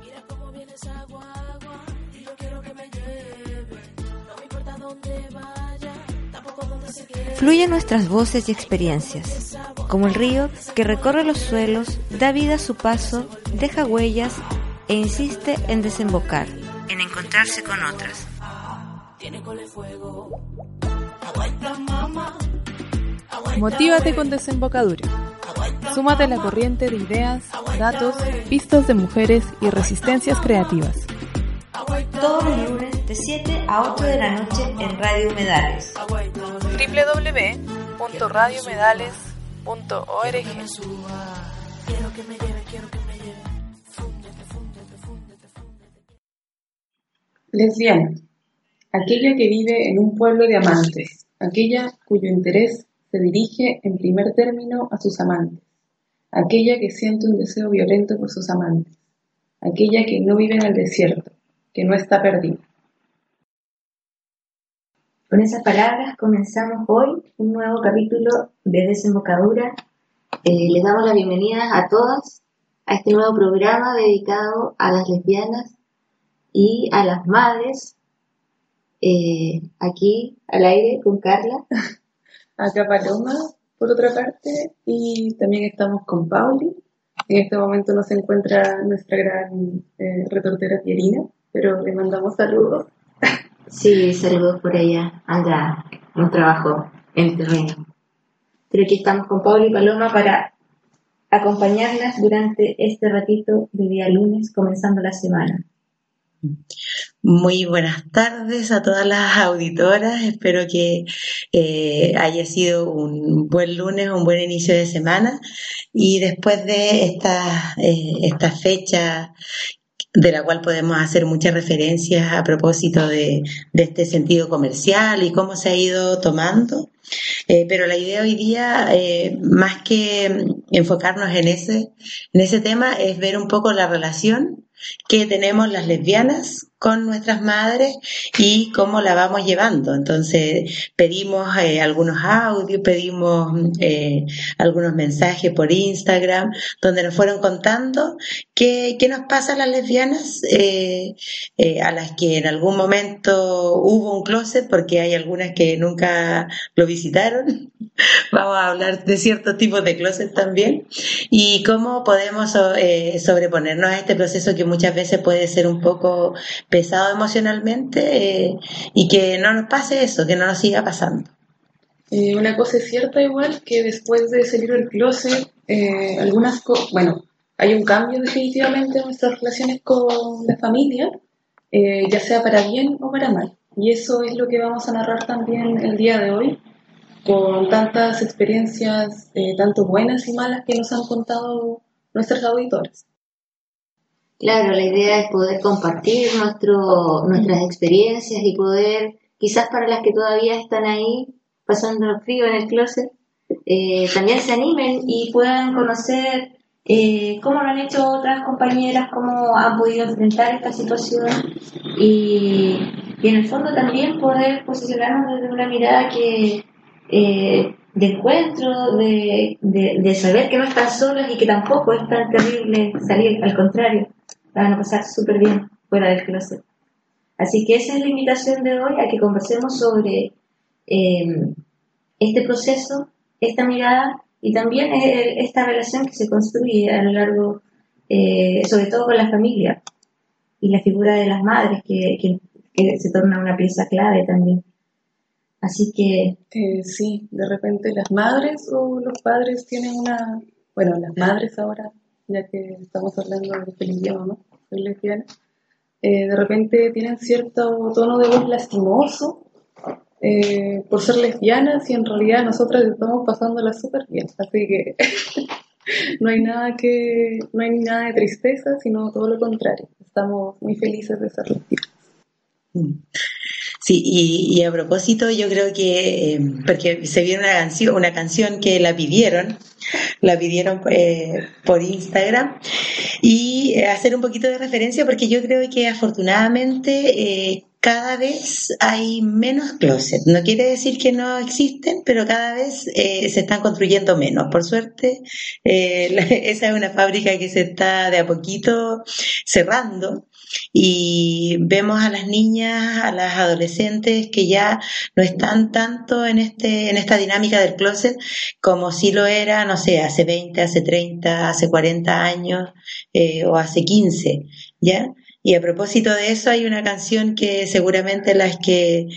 Mira cómo viene esa guagua y yo quiero que me lleve. No me importa dónde vaya, tampoco dónde se quede. Fluyen nuestras voces y experiencias, como el río que recorre los suelos, da vida a su paso, deja huellas e insiste en desembocar, en encontrarse con otras. Tiene cole fuego. Aguanta, mamá. Motívate con Desembocadura. Súmate a la corriente de ideas, datos, pistas de mujeres y resistencias creativas. Todos los lunes de 7 a 8 de la noche en Radio Humedales. www.radiomedales.org Quiero que me lleve, quiero que me lleve. Fúndete, fúndete, fúndete, fúndete. Lesbiana. Aquella que vive en un pueblo de amantes. Aquella cuyo interés se dirige en primer término a sus amantes. Aquella que siente un deseo violento por sus amantes. Aquella que no vive en el desierto, que no está perdida. Con esas palabras comenzamos hoy un nuevo capítulo de Desembocadura. Eh, les damos la bienvenida a todas a este nuevo programa dedicado a las lesbianas y a las madres. Eh, aquí al aire con Carla. Acá Paloma, por otra parte, y también estamos con Pauli. En este momento no se encuentra nuestra gran eh, retortera Pierina, pero le mandamos saludos. Sí, saludos por allá. Anda, un trabajo en el terreno. Pero aquí estamos con Paula y Paloma para acompañarlas durante este ratito de día lunes, comenzando la semana. Muy buenas tardes a todas las auditoras. Espero que eh, haya sido un buen lunes, un buen inicio de semana. Y después de esta, eh, esta fecha de la cual podemos hacer muchas referencias a propósito de, este sentido comercial y cómo se ha ido tomando. Eh, pero la idea hoy día, eh, más que enfocarnos en ese, en ese tema, es ver un poco la relación que tenemos las lesbianas con nuestras madres y cómo la vamos llevando. Entonces, pedimos eh, algunos audios, pedimos eh, algunos mensajes por Instagram, donde nos fueron contando qué, qué nos pasa a las lesbianas, eh, a las que en algún momento hubo un closet, porque hay algunas que nunca lo visitaron. Vamos a hablar de ciertos tipos de closet también y cómo podemos so- sobreponernos a este proceso que muchas veces puede ser un poco pesado emocionalmente eh, y que no nos pase eso, que no nos siga pasando. Eh, una cosa es cierta igual, que después de salir del closet, eh, algunas bueno, hay un cambio definitivamente en nuestras relaciones con la familia, eh, ya sea para bien o para mal. Y eso es lo que vamos a narrar también el día de hoy, con tantas experiencias, tanto buenas y malas que nos han contado nuestros auditores. Claro, la idea es poder compartir nuestro, nuestras experiencias y poder, quizás para las que todavía están ahí pasando frío en el closet, eh, también se animen y puedan conocer eh, cómo lo han hecho otras compañeras, cómo han podido enfrentar esta situación y, y en el fondo también poder posicionarnos desde una mirada que eh, de encuentro, de, de, de saber que no están solas y que tampoco es tan terrible salir, al contrario, la van a pasar súper bien fuera del closet. Así que esa es la invitación de hoy, a que conversemos sobre eh, este proceso, esta mirada y también eh, esta relación que se construye a lo largo, eh, sobre todo con la familia y la figura de las madres, que, que, que se torna una pieza clave también. Así que Eh, sí, de repente las madres o los padres tienen una, bueno, las madres ahora, ya que estamos hablando del idioma, ¿no? Soy lesbiana, eh, de repente tienen cierto tono de voz lastimoso eh, por ser lesbianas y en realidad nosotras estamos pasándola súper bien, así que no hay nada que, no hay nada de tristeza, sino todo lo contrario, estamos muy felices de ser lesbianas. Sí, y, y a propósito, yo creo que, eh, porque se vio una una canción que la pidieron, la pidieron eh, por Instagram, y eh, hacer un poquito de referencia porque yo creo que afortunadamente eh, cada vez hay menos closets. No quiere decir que no existen, pero cada vez eh, se están construyendo menos. Por suerte, eh, esa es una fábrica que se está de a poquito cerrando y vemos a las niñas, a las adolescentes que ya no están tanto en este en esta dinámica del closet como si lo era, no sé, hace 20, hace 30, hace 40 años eh, o hace 15, ¿ya? Y a propósito de eso, hay una canción que seguramente las que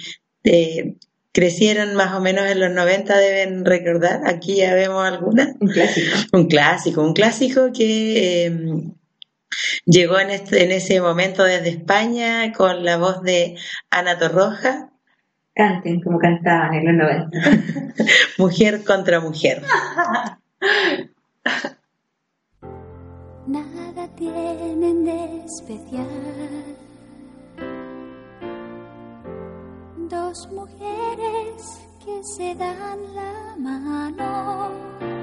eh, crecieron más o menos en los 90 deben recordar. Aquí ya vemos alguna. Un clásico. Un clásico, un clásico que eh, llegó en, este, en ese momento desde España con la voz de Ana Torroja. Canten como cantaban en los 90. mujer contra mujer. nada tienen de especial. Dos mujeres que se dan la mano.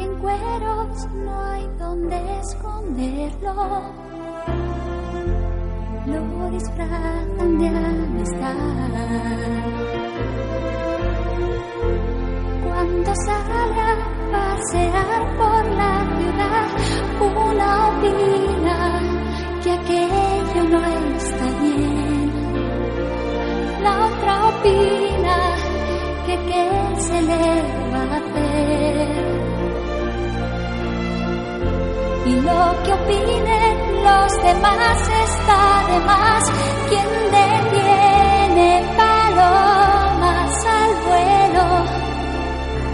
En cueros no hay donde esconderlo lo disfrazan de amistad. Cuando sale a pasear por la ciudad, una opina que aquello no está bien. La otra opina que qué se le Y lo que opinen los demás está de más. Quien detiene palomas al vuelo,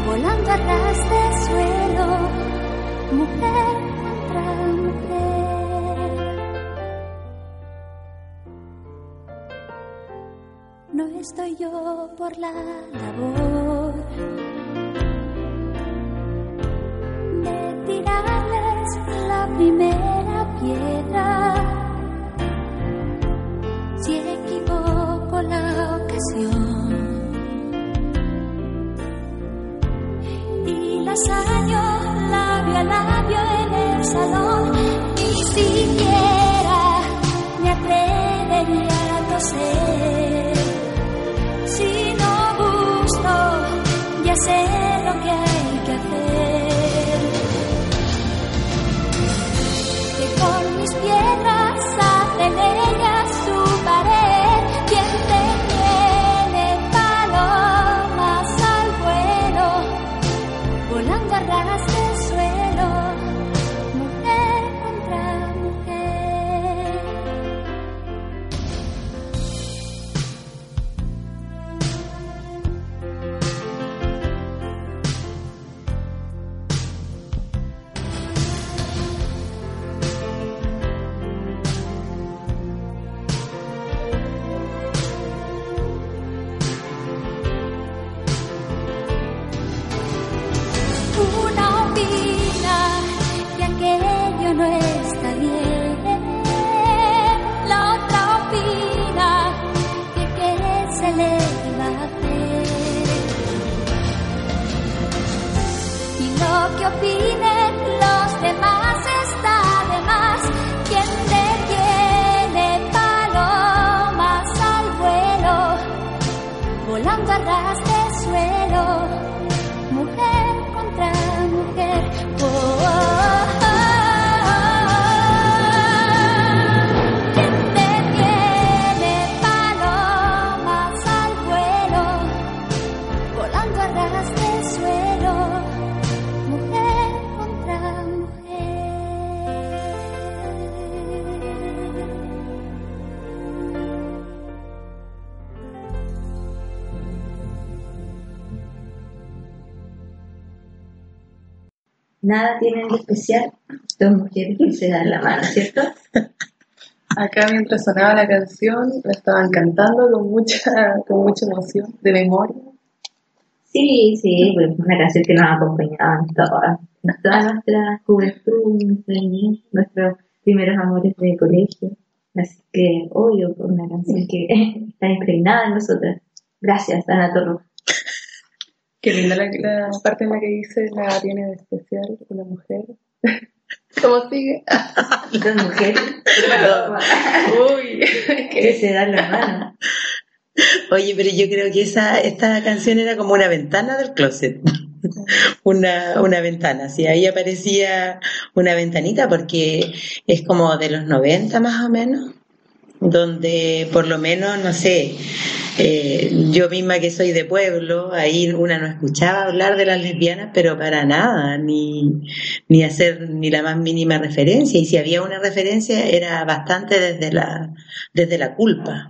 volando a ras de suelo, mujer contra mujer. No estoy yo por la labor primera piedra. Nada tienen de especial dos mujeres que se dan la mano, ¿cierto? Acá mientras sonaba la canción, la estaban cantando con mucha, con mucha emoción, de memoria. Sí, sí, pues una canción que nos ha acompañado en toda, en toda nuestra juventud, nuestra niñez, nuestros primeros amores de colegio. Así que, obvio, una canción que está impregnada en nosotras. Gracias, Ana Torro. Qué linda la, la parte en la que dice la tiene de especial una mujer. ¿Cómo sigue? Dos mujeres Uy, que se dan la mano. Oye, pero yo creo que esa, esta canción era como una ventana del closet. Una, una ventana, sí, ahí aparecía una ventanita porque es como de los 90 más o menos, donde por lo menos, no sé, eh, yo misma que soy de pueblo, ahí una no escuchaba hablar de las lesbianas, pero para nada, ni, ni hacer ni la más mínima referencia, y si había una referencia era bastante desde la, desde la culpa.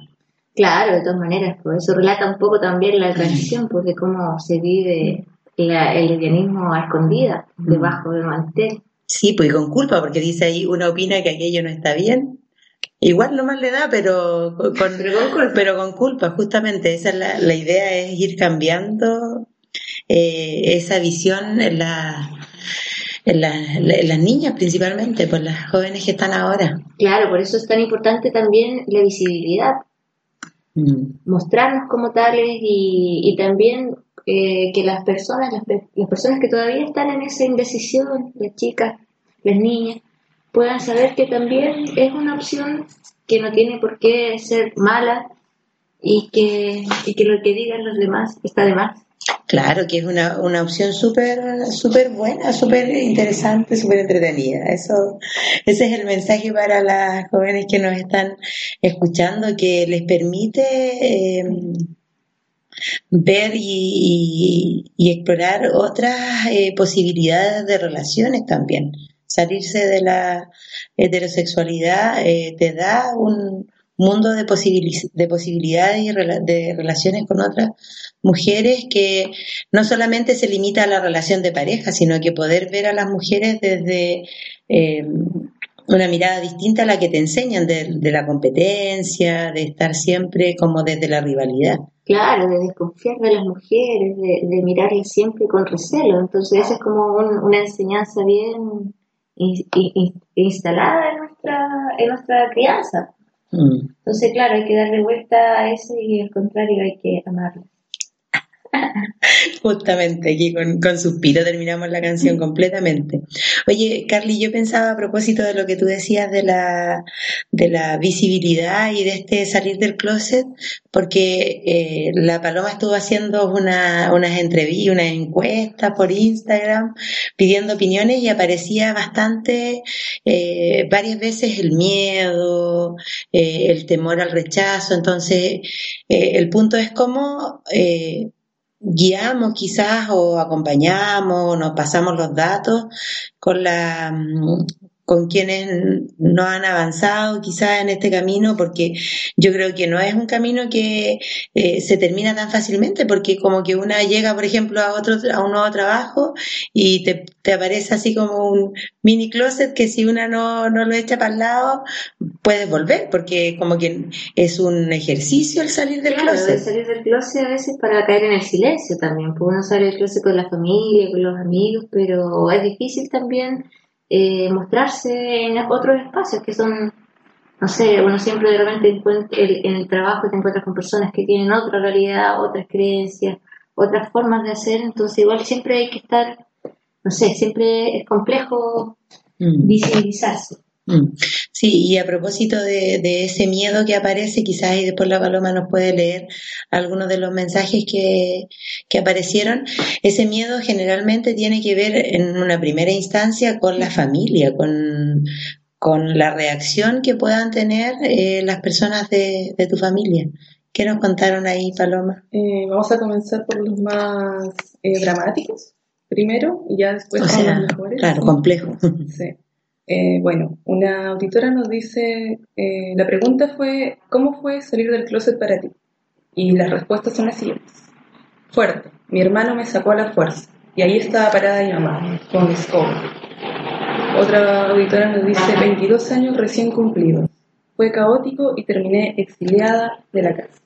Claro, de todas maneras, por eso relata un poco también la canción, porque cómo se vive la- el lesbianismo a escondida, debajo del mantel. Sí, pues con culpa, porque dice ahí, uno opina que aquello no está bien. Igual nomás le da, pero con, Pero con culpa. pero con culpa, justamente. Esa es la, la idea, es ir cambiando eh, esa visión en, la, en, la- en las niñas principalmente, por las jóvenes que están ahora. Claro, por eso es tan importante también la visibilidad, Mm. mostrarnos como tales y, y también eh, que las personas, las, las personas que todavía están en esa indecisión, las chicas, las niñas, puedan saber que también es una opción que no tiene por qué ser mala y que, y que lo que digan los demás está de más. Claro que es una, una opción súper súper buena, súper interesante, súper entretenida. Eso, ese es el mensaje para las jóvenes que nos están escuchando, que les permite eh, ver y explorar otras eh, posibilidades de relaciones también. Salirse de la heterosexualidad eh, te da un mundo de, posibili- de posibilidades y rela- de relaciones con otras mujeres que no solamente se limita a la relación de pareja, sino que poder ver a las mujeres desde eh, una mirada distinta a la que te enseñan de, la competencia, de estar siempre como desde la rivalidad. Claro, de desconfiar de las mujeres, de, de siempre con recelo. Entonces, esa es como un- una enseñanza bien instalada en nuestra, en nuestra crianza. Mm. Entonces, claro, hay que darle vuelta a eso y al contrario hay que amarlo. Justamente aquí con, con suspiro terminamos la canción completamente. Oye, Carly, yo pensaba a propósito de lo que tú decías de la, de la visibilidad y de este salir del closet, porque eh, la Paloma estuvo haciendo una, unas entrevistas, una encuesta por Instagram pidiendo opiniones y aparecía bastante, eh, varias veces el miedo, eh, el temor al rechazo. Entonces, el punto es cómo guiamos quizás o acompañamos, nos pasamos los datos con la mm, con quienes no han avanzado quizás en este camino, porque yo creo que no es un camino que eh, se termina tan fácilmente, porque como que una llega, por ejemplo, a otro a un nuevo trabajo y te, te aparece así como un mini closet que si una no, no lo echa para el lado, puedes volver, porque como que es un ejercicio el salir del Claro, closet. salir del closet a veces para caer en el silencio también, porque uno sale del closet con la familia, con los amigos, pero es difícil también eh, mostrarse en otros espacios que son, no sé, uno siempre de repente encuentra, el- en el trabajo te encuentras con personas que tienen otra realidad, otras creencias, otras formas de hacer, entonces igual siempre hay que estar, no sé, siempre es complejo Mm. visibilizarse. Mm. Sí, y a propósito de, de ese miedo que aparece, quizás ahí después la Paloma nos puede leer algunos de los mensajes que, que aparecieron. Ese miedo generalmente tiene que ver en una primera instancia con la familia, con, con la reacción que puedan tener eh, las personas de, de tu familia. ¿Qué nos contaron ahí, Paloma? Eh, vamos a comenzar por los más eh, dramáticos primero y ya después O con sea, los mejores. claro, complejo. Sí. Eh, bueno, una auditora nos dice, eh, la pregunta fue, ¿cómo fue salir del closet para ti? Y las respuestas son las siguientes. Fuerte, mi hermano me sacó a la fuerza. Y ahí estaba parada mi mamá, con escoba. Otra auditora nos dice 22 años recién cumplidos. Fue caótico y terminé exiliada de la casa.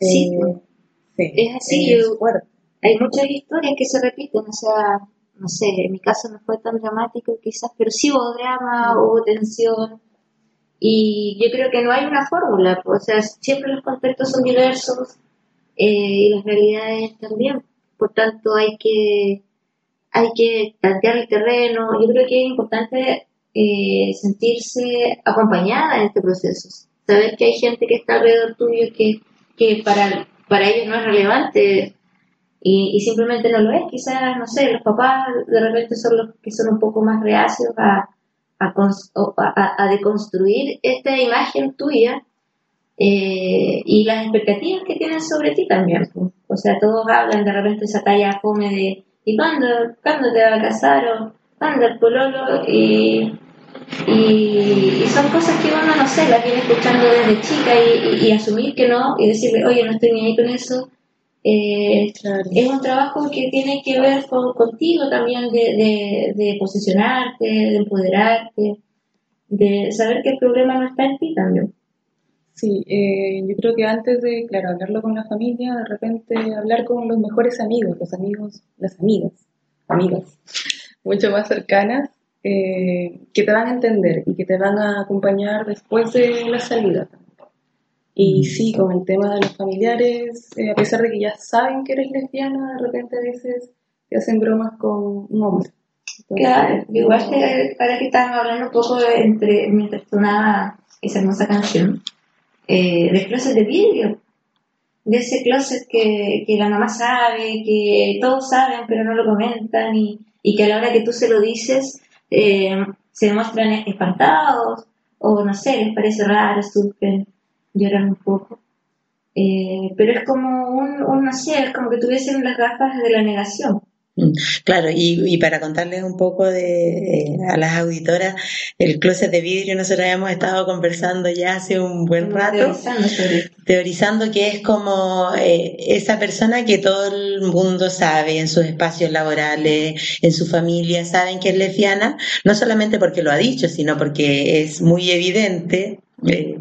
Sí, Eh, sí, es así, es yo- fuerte. hay muchas historias que se repiten, o sea, no sé, en mi caso no fue tan dramático quizás, pero sí hubo drama, hubo tensión, y yo creo que no hay una fórmula, o sea, siempre los contextos son diversos eh, y las realidades también, por tanto hay que, hay que tantear el terreno, yo creo que es importante eh, sentirse acompañada en este proceso, saber que hay gente que está alrededor tuyo que, que para, para ellos no es relevante y, y simplemente no lo es. Quizás, no sé, los papás de repente son los que son un poco más reacios a, a, a- a deconstruir esta imagen tuya eh, y las expectativas que tienen sobre ti también. pues. O sea, todos hablan de repente esa talla fome de ¿y cuándo, cuándo te vas a casar? o ¿cuándo el pololo? Y, y, y son cosas que uno, no sé, las viene escuchando desde chica y- y asumir que no y decirle, oye, no estoy ni ahí con eso. Eh, Claro. es un trabajo que tiene que ver con, contigo también, de, de, de posicionarte, de empoderarte, de saber que el problema no está en ti también. Sí, eh, yo creo que antes de, claro, hablarlo con la familia, de repente hablar con los mejores amigos, los amigos, las amigas, amigas, mucho más cercanas, eh, que te van a entender y que te van a acompañar después de la salida. Y sí, con el tema de los familiares, eh, a pesar de que ya saben que eres lesbiana, de repente a veces te hacen bromas con un hombre. Entonces, Claro, igual que ahora que estábamos hablando un poco de- entre, mientras sonaba esa hermosa canción, eh, del closet de vidrio, de ese closet que, que la mamá sabe, que todos saben pero no lo comentan y, y que a la hora que tú se lo dices eh, se muestran espantados o no sé, les parece raro, sufren, lloran un poco. Eh, pero es como un, un, no sé, es como que tuviesen las gafas de la negación. Mm, Claro, y, y para contarles un poco de, eh, a las auditoras, el closet de vidrio nosotros hemos estado conversando ya hace un buen rato, Teorizando teorizando que es como eh, esa persona que todo el mundo sabe en sus espacios laborales, en su familia, saben que es lesbiana, no solamente porque lo ha dicho, sino porque es muy evidente. eh,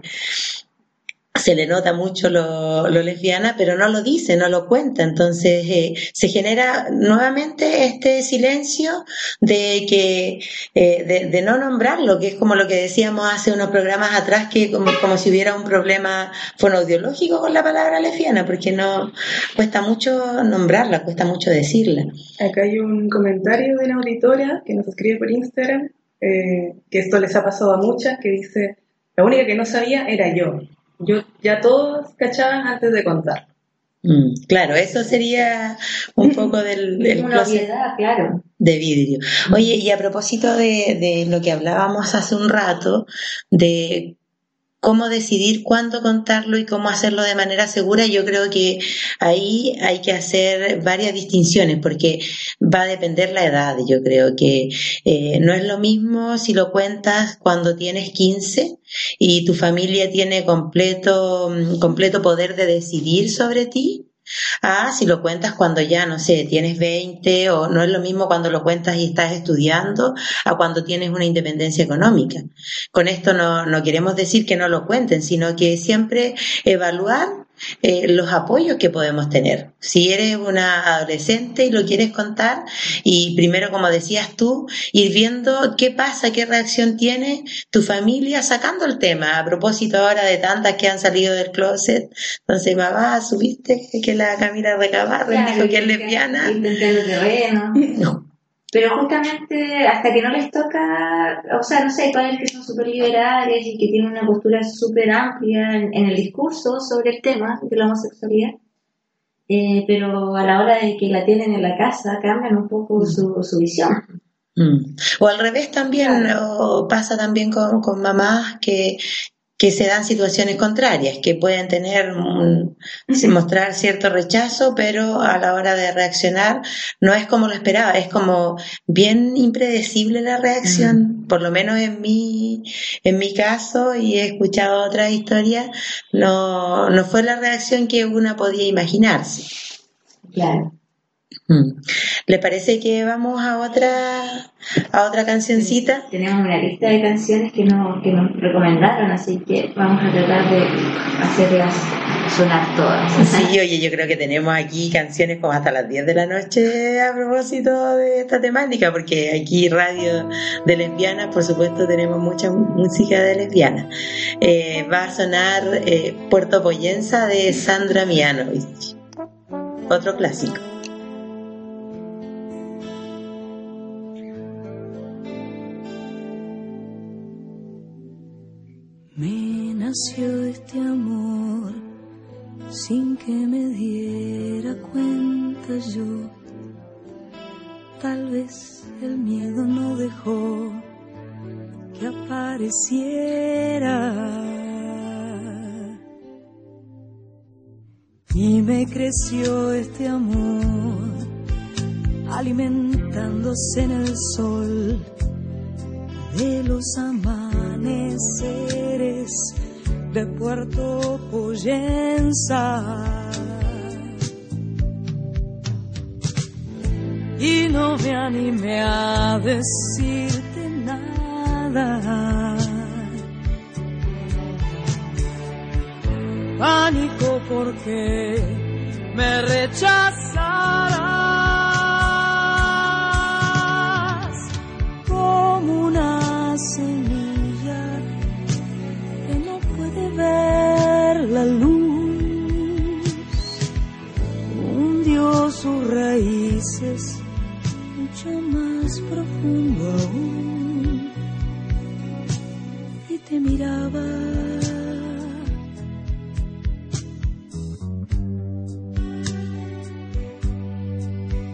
se le nota mucho lo, lesbiana, pero no lo dice, no lo cuenta. Entonces eh, se genera nuevamente este silencio de que eh, de, de no nombrarlo, que es como lo que decíamos hace unos programas atrás, que como, como si hubiera un problema fonoaudiológico con la palabra lesbiana, porque no cuesta mucho nombrarla, cuesta mucho decirla. Acá hay un comentario de una auditora que nos escribe por Instagram, eh, que esto les ha pasado a muchas, que dice, la única que no sabía era yo. Yo ya todos cachaban antes de contar. Mm, claro, eso sería un poco del, del Es una closet obviedad, claro. de vidrio. Oye, y a propósito de, de lo que hablábamos hace un rato, de cómo decidir cuándo contarlo y cómo hacerlo de manera segura, yo creo que ahí hay que hacer varias distinciones porque va a depender la edad. Yo creo que eh, no es lo mismo si lo cuentas cuando tienes 15 y tu familia tiene completo, mm, completo poder de decidir sobre ti. Ah, si lo cuentas cuando ya, no sé, tienes 20 o no es lo mismo cuando lo cuentas y estás estudiando a cuando tienes una independencia económica. Con esto no, no queremos decir que no lo cuenten, sino que siempre evaluar eh, los apoyos que podemos tener. Si eres una adolescente y lo quieres contar, y primero, como decías tú, ir viendo qué pasa, qué reacción tiene tu familia sacando el tema. A propósito ahora de tantas que han salido del closet, entonces, mamá, subiste que la Camila Recabarren dijo que es lesbiana. Terreno. Pero justamente hasta que no les toca, o sea, no sé, hay padres que son súper liberales y que tienen una postura súper amplia en, en el discurso sobre el tema de la homosexualidad, eh, pero a la hora de que la tienen en la casa cambian un poco su, su visión. Mm. O al revés también, o pasa también con, con mamás que, que se dan situaciones contrarias, que pueden tener, un- mostrar cierto rechazo, pero a la hora de reaccionar no es como lo esperaba, es como bien impredecible la reacción, por lo menos en mi, en mi caso, y he escuchado otras historias, no, no fue la reacción que una podía imaginarse. Claro. Mm. ¿Le parece que vamos a otra a otra cancioncita? Tenemos una lista de canciones que, no, que nos recomendaron, así que vamos a tratar de hacerlas sonar todas. Sí, oye, yo creo que tenemos aquí canciones como hasta las 10 de la noche a propósito de esta temática, porque aquí radio de lesbianas, por supuesto, tenemos mucha música de lesbianas. Eh, va a sonar eh, Puerto Poyenza de Sandra Mianovich, otro clásico. Nació este amor sin que me diera cuenta yo. Tal vez el miedo no dejó que apareciera. Y me creció este amor alimentándose en el sol de los amaneceres de Puerto Poyenza. Y no me animé a decirte nada. Pánico porque me rechazarás mucho más profundo aún y te miraba.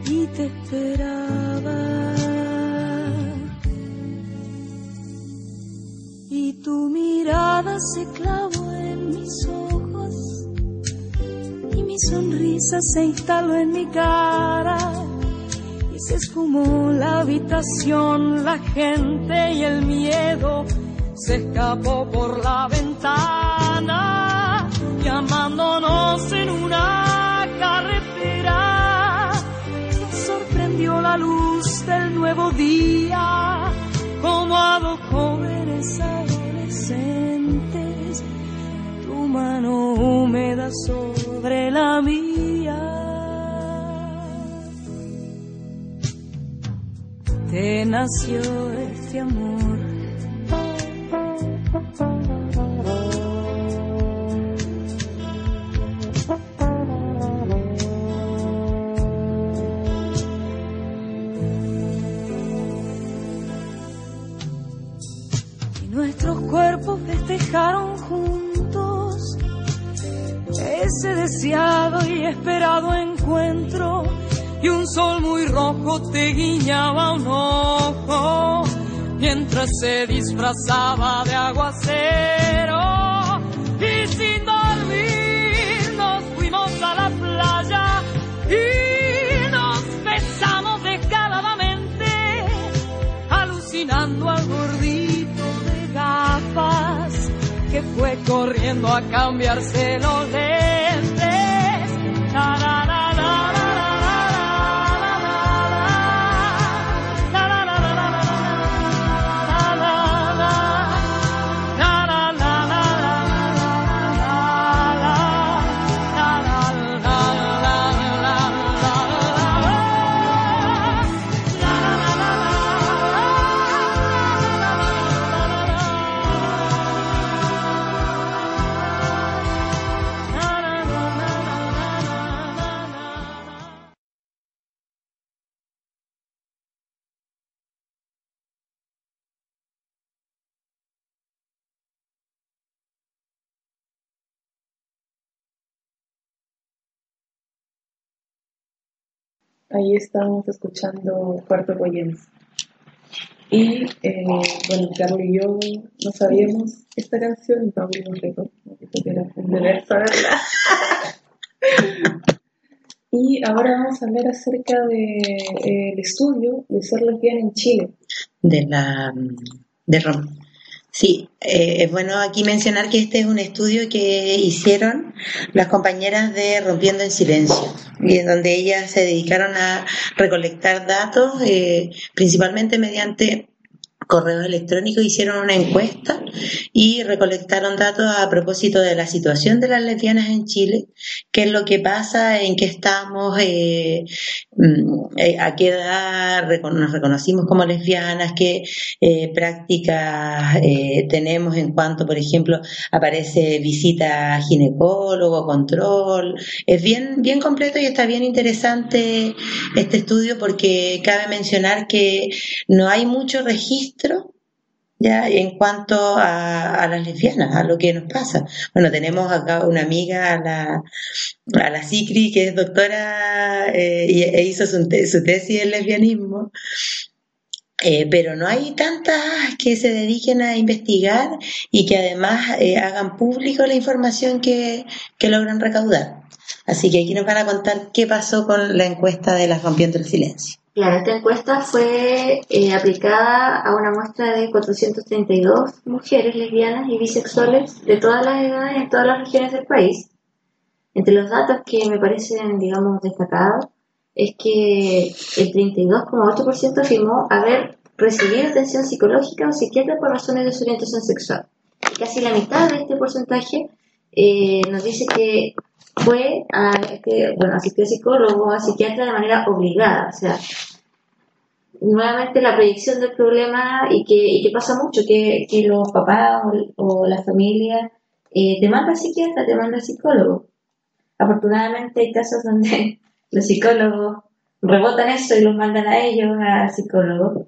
Y te esperaba. Y tu mirada se clavó en mis ojos sonrisa se instaló en mi cara y se esfumó la habitación, la gente y el miedo se escapó por la ventana llamándonos en una carretera. Sorprendió la luz del nuevo día como a dos jóvenes mano húmeda sobre la mía. Te nació este amor. y nuestros cuerpos festejaron ese deseado y esperado encuentro y un sol muy rojo te guiñaba un ojo mientras se disfrazaba de aguacero. Y sin corriendo a cambiarse los. Ahí estábamos escuchando Puerto Poyenza. Y eh, bueno, Carlos y yo no sabíamos esta canción y no abrimos récord. porque era un deber saberla. y ahora vamos a hablar acerca del estudio de ser lesbiana en Chile. de la de Rom- Sí, eh, es bueno aquí mencionar que este es un estudio que hicieron las compañeras de Rompiendo en Silencio, y en donde ellas se dedicaron a recolectar datos, eh, principalmente mediante correos electrónicos hicieron una encuesta y recolectaron datos a propósito de la situación de las lesbianas en Chile, qué es lo que pasa, en qué estamos, eh, a qué edad nos reconocimos como lesbianas, qué eh, prácticas tenemos en cuanto, por ejemplo, aparece visita ginecólogo, control. Es bien, bien completo y está bien interesante este estudio porque cabe mencionar que no hay mucho registro ya en cuanto a, las lesbianas, a lo que nos pasa. Bueno, tenemos acá una amiga, a la, a la Cicri, que es doctora eh, e hizo su, tesis en lesbianismo. Eh, pero no hay tantas que se dediquen a investigar y que además eh, hagan público la información que, que logran recaudar. Así que aquí nos van a contar qué pasó con la encuesta de las rompiendo el silencio. Claro, esta encuesta fue eh, aplicada a una muestra de 432 mujeres lesbianas y bisexuales de todas las edades en todas las regiones del país. Entre los datos que me parecen, digamos, destacados, es que el 32,8% afirmó haber recibido atención psicológica o psiquiatra por razones de su orientación sexual. Casi la mitad de este porcentaje eh, nos dice que fue a, este, bueno, asistir a psicólogo, a psiquiatra de manera obligada. O sea, nuevamente la proyección del problema y que, y que pasa mucho, que, que los papás o, la familia eh, te mandan psiquiatra, te mandan psicólogo. Afortunadamente hay casos donde los psicólogos rebotan eso y los mandan a ellos, a psicólogo,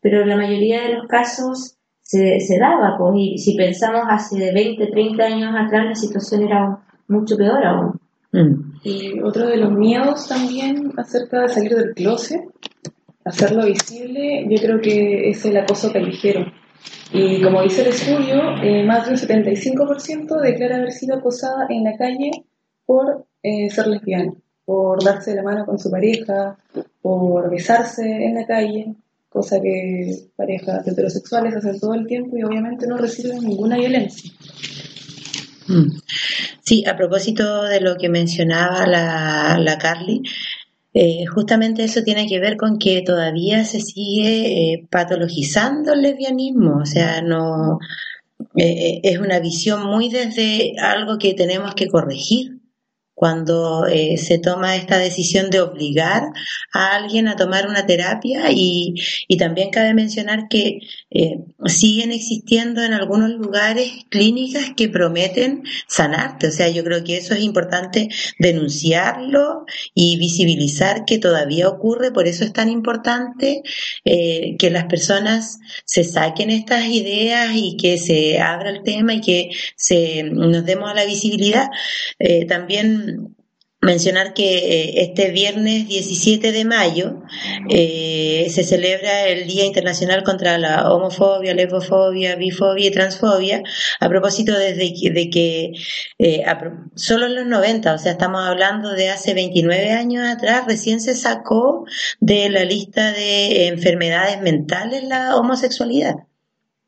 pero la mayoría de los casos se, se daba, pues, y si pensamos hace 20, 30 años atrás, la situación era mucho peor aún. Mm. Y otro de los miedos también acerca de salir del closet, hacerlo visible, yo creo que es el acoso callejero. Y como dice el estudio, eh, más de un 75% declara haber sido acosada en la calle por eh, ser lesbiana, por darse la mano con su pareja, por besarse en la calle, cosa que parejas heterosexuales hacen todo el tiempo y obviamente no reciben ninguna violencia. Sí, a propósito de lo que mencionaba la, la Carly, eh, justamente eso tiene que ver con que todavía se sigue eh, patologizando el lesbianismo, o sea, no eh, es una visión muy desde algo que tenemos que corregir cuando se toma esta decisión de obligar a alguien a tomar una terapia y, también cabe mencionar que eh, siguen existiendo en algunos lugares clínicas que prometen sanarte. O sea, yo creo que eso es importante denunciarlo y visibilizar que todavía ocurre. Por eso es tan importante eh, que las personas se saquen estas ideas y que se abra el tema y que se, nos demos a la visibilidad. también mencionar que eh, este viernes 17 de mayo eh, se celebra el Día Internacional contra la Homofobia, Lesbofobia, Bifobia y Transfobia, a propósito desde de que eh, solo en los 90, o sea, estamos hablando de hace 29 años atrás, recién se sacó de la lista de enfermedades mentales la homosexualidad.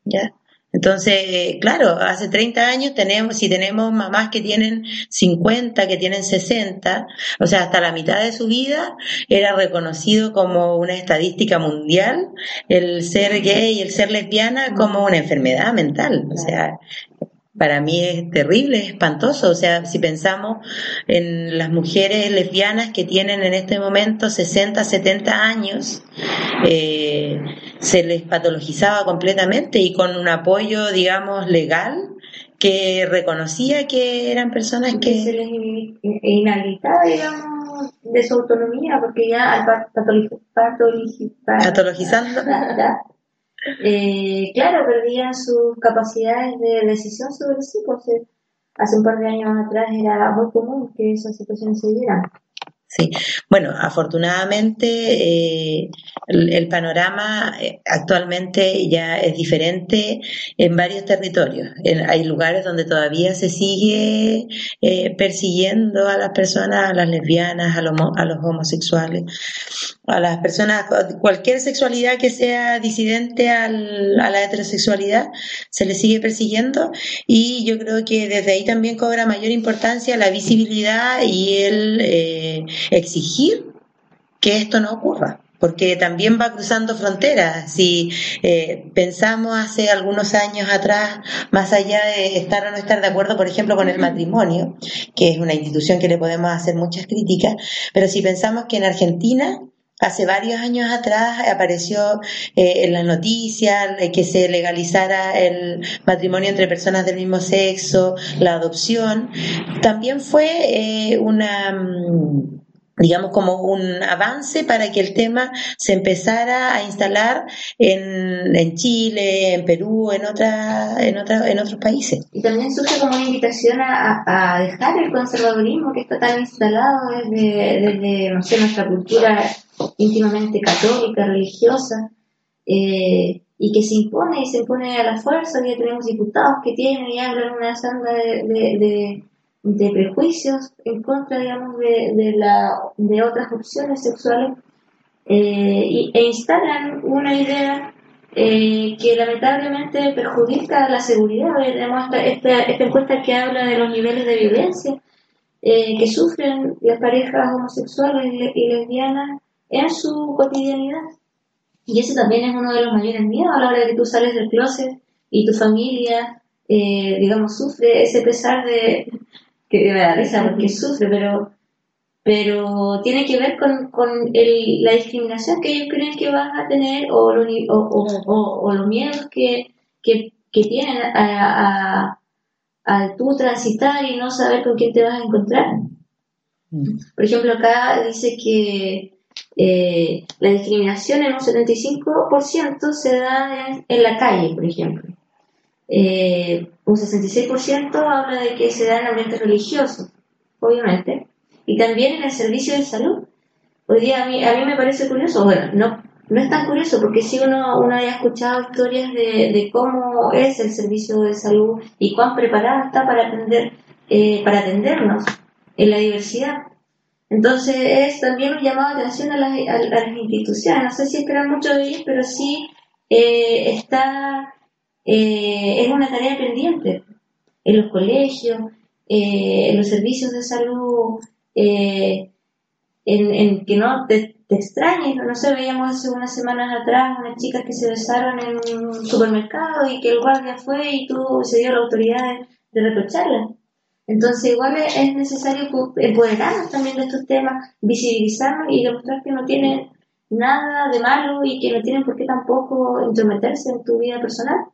¿Ya? Entonces, claro, hace 30 años tenemos, si tenemos mamás que tienen 50, que tienen 60, o sea, hasta la mitad de su vida era reconocido como una estadística mundial el ser gay y el ser lesbiana como una enfermedad mental. O sea, para mí es terrible, es espantoso. O sea, si pensamos en las mujeres lesbianas que tienen en este momento 60, 70 años, eh, se les patologizaba completamente y con un apoyo, digamos, legal que reconocía que eran personas que... Se les inhabilitaba, digamos, de su autonomía, porque ya al patologizando... eh, claro, perdían sus capacidades de decisión sobre sí, pues hace un par de años atrás era muy común que esas situaciones se dieran. Sí, bueno, afortunadamente eh, el, panorama eh, actualmente ya es diferente en varios territorios. hay lugares donde todavía se sigue eh, persiguiendo a las personas, a las lesbianas, a los, a los homosexuales, a las personas, cualquier sexualidad que sea disidente al, a la heterosexualidad, se le sigue persiguiendo y yo creo que desde ahí también cobra mayor importancia la visibilidad y el eh, exigir que esto no ocurra porque también va cruzando fronteras. Si eh, pensamos hace algunos años atrás, más allá de estar o no estar de acuerdo, por ejemplo, con el matrimonio, que es una institución que le podemos hacer muchas críticas, pero si pensamos que en Argentina Hace varios años atrás apareció eh, en las noticias que se legalizara el matrimonio entre personas del mismo sexo, la adopción. También fue eh, una mm, digamos, como un avance para que el tema se empezara a instalar en, en Chile, en Perú, en, otra, en, otra, en otros países. Y también surge como una invitación a, a dejar el conservadurismo que está tan instalado desde, desde no sé, nuestra cultura íntimamente católica, religiosa, eh, y que se impone y se impone a la fuerza. Ya tenemos diputados que tienen y hablan una senda de de prejuicios en contra, digamos, de, de, la, de otras opciones sexuales eh, e instalan una idea eh, que lamentablemente perjudica la seguridad. Tenemos esta, esta, encuesta que habla de los niveles de violencia eh, que sufren las parejas homosexuales y lesbianas en su cotidianidad. Y ese también es uno de los mayores miedos a la hora de que tú sales del closet y tu familia, digamos, sufre ese pesar de, que me da risa porque sufre, pero, pero tiene que ver con, con el, la discriminación que ellos creen que vas a tener o, lo, o, o, o, los miedos que, que, que tienen a, a, tú transitar y no saber con quién te vas a encontrar. Mm. Por ejemplo, acá dice que eh, la discriminación en un 75% se da en, en, la calle, por ejemplo. Eh, un 66% habla de que se da en ambientes religiosos, obviamente, y también en el servicio de salud. Hoy día a mí, a mí me parece curioso, bueno, no, no es tan curioso porque si uno, uno haya escuchado historias de, de cómo es el servicio de salud y cuán preparada está para atender, eh, para atendernos en la diversidad. Entonces es también un llamado de atención a las, a, las instituciones. No sé si esperan mucho de ellos, pero sí eh, está eh, es una tarea pendiente en los colegios, eh, en los servicios de salud, eh, en, que no te, extrañes, no sé, veíamos hace unas semanas atrás unas chicas que se besaron en un supermercado y que el guardia fue y tú se dio la autoridad de, reprocharla. Entonces igual es necesario empoderarnos también de estos temas, visibilizarnos y demostrar que no tienen nada de malo y que no tienen por qué tampoco intrometerse en tu vida personal.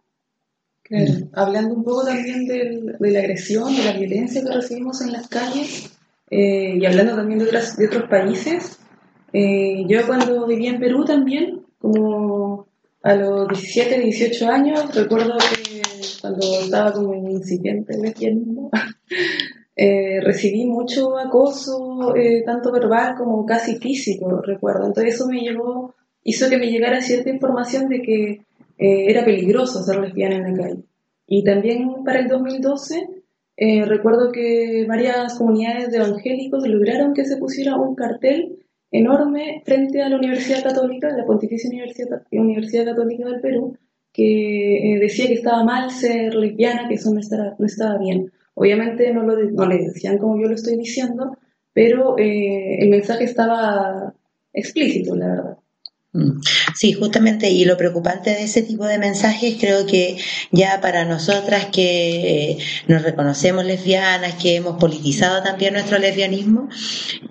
Hablando un poco también del, de la agresión, de la violencia que recibimos en las calles eh, y hablando también de, otras, de otros países, eh, yo cuando vivía en Perú también, como a los 17, 18 años, recuerdo que cuando estaba como en incipiente lesbianismo, eh, recibí mucho acoso, tanto verbal como casi físico, recuerdo. Entonces eso me llevó, hizo que me llegara cierta información de que eh, era peligroso ser lesbiana en la calle. Y también para el 2012 eh, recuerdo que varias comunidades de evangélicos lograron que se pusiera un cartel enorme frente a la Universidad Católica, la Pontificia Universidad, Universidad Católica del Perú, que eh, decía que estaba mal ser lesbiana, que eso no estaba, no estaba bien. Obviamente no lo, no le decían como yo lo estoy diciendo, pero el mensaje estaba explícito, la verdad. Sí, justamente, y lo preocupante de ese tipo de mensajes creo que ya para nosotras que eh, nos reconocemos lesbianas, que hemos politizado también nuestro lesbianismo,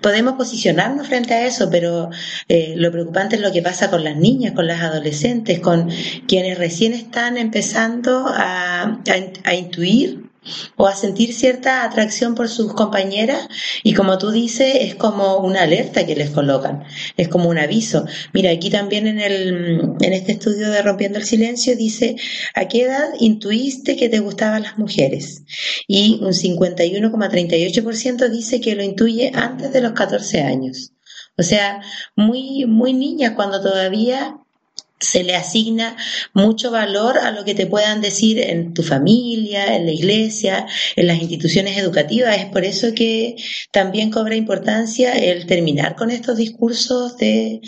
podemos posicionarnos frente a eso, pero eh, lo preocupante es lo que pasa con las niñas, con las adolescentes, con quienes recién están empezando a, a intuir o a sentir cierta atracción por sus compañeras y como tú dices es como una alerta que les colocan, es como un aviso. Mira, aquí también en, el, en este estudio de Rompiendo el Silencio dice, ¿a qué edad intuiste que te gustaban las mujeres? Y un 51,38% dice que lo intuye antes de los 14 años. O sea, muy, muy niñas cuando todavía se le asigna mucho valor a lo que te puedan decir en tu familia, en la iglesia, en las instituciones educativas. Es por eso que también cobra importancia el terminar con estos discursos de,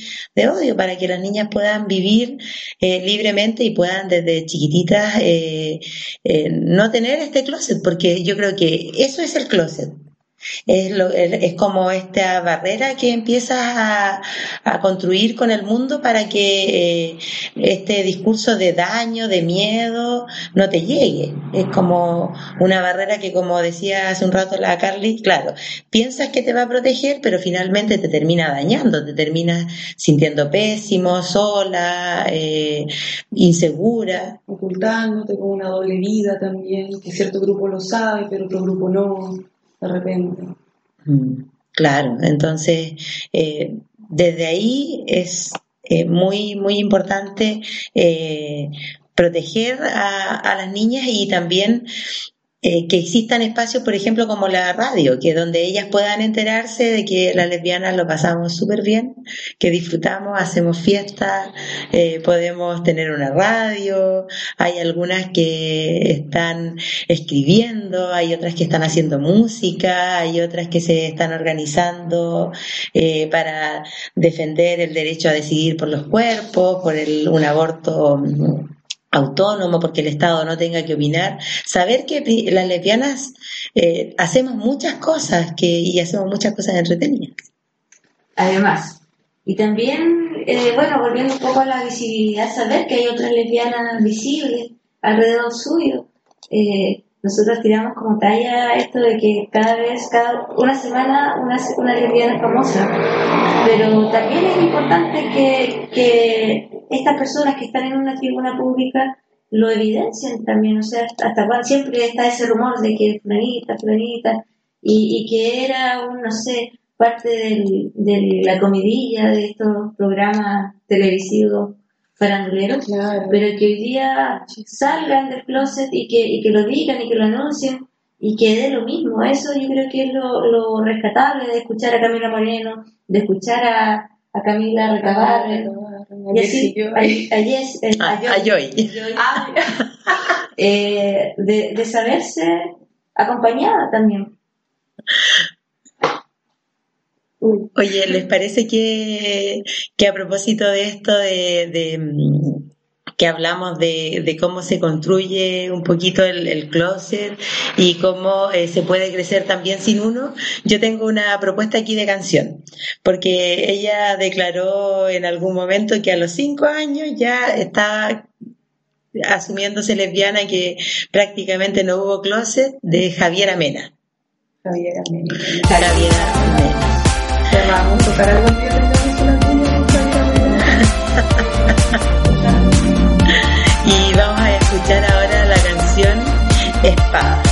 odio, para que las niñas puedan vivir eh, libremente y puedan desde chiquititas eh, eh, no tener este closet, porque yo creo que eso es el closet. Es, es como esta barrera que empiezas a, construir con el mundo para que eh, este discurso de daño, de miedo, no te llegue. Es como una barrera que, como decía hace un rato la Carly, claro, piensas que te va a proteger, pero finalmente te termina dañando, te terminas sintiendo pésimo, sola, eh, insegura. Ocultándote con una doble vida también, que cierto grupo lo sabe, pero otro grupo no de repente. Mm, claro, entonces eh, desde ahí es eh, muy, muy importante eh, proteger a, a, las niñas y también eh, que existan espacios, por ejemplo, como la radio, que donde ellas puedan enterarse de que las lesbianas lo pasamos súper bien, que disfrutamos, hacemos fiestas, eh, podemos tener una radio, hay algunas que están escribiendo, hay otras que están haciendo música, hay otras que se están organizando eh, para defender el derecho a decidir por los cuerpos, por el, un aborto autónomo, porque el Estado no tenga que opinar, saber que las lesbianas eh, hacemos muchas cosas que, y hacemos muchas cosas entretenidas. Además, y también, eh, bueno, volviendo un poco a la visibilidad, saber que hay otras lesbianas visibles alrededor suyo. Eh, nosotros tiramos como talla esto de que cada vez, cada una semana, una, una lesbiana famosa. Pero también es importante que, que estas personas que están en una tribuna pública lo evidencian también, o sea, hasta cuando siempre está ese rumor de que fulanita, fulanita, y, y que era un, no sé, parte de la comidilla de estos programas televisivos faranduleros, pero que hoy día salgan del closet y que, y que lo digan y que lo anuncien y que dé lo mismo. Eso yo creo que es lo, lo rescatable de escuchar a Camila Moreno, de escuchar a, a Camila Recabarre, de saberse acompañada también. Oye, ¿les parece que, que a propósito de esto de, mm, que hablamos de, cómo se construye un poquito el, closet y cómo eh, se puede crecer también sin uno, yo tengo una propuesta aquí de canción, porque ella declaró en algún momento que a los cinco años ya estaba asumiéndose lesbiana que prácticamente no hubo closet de Javiera Mena. Javiera Mena. Javiera Mena. Vamos a tocar algo Espada.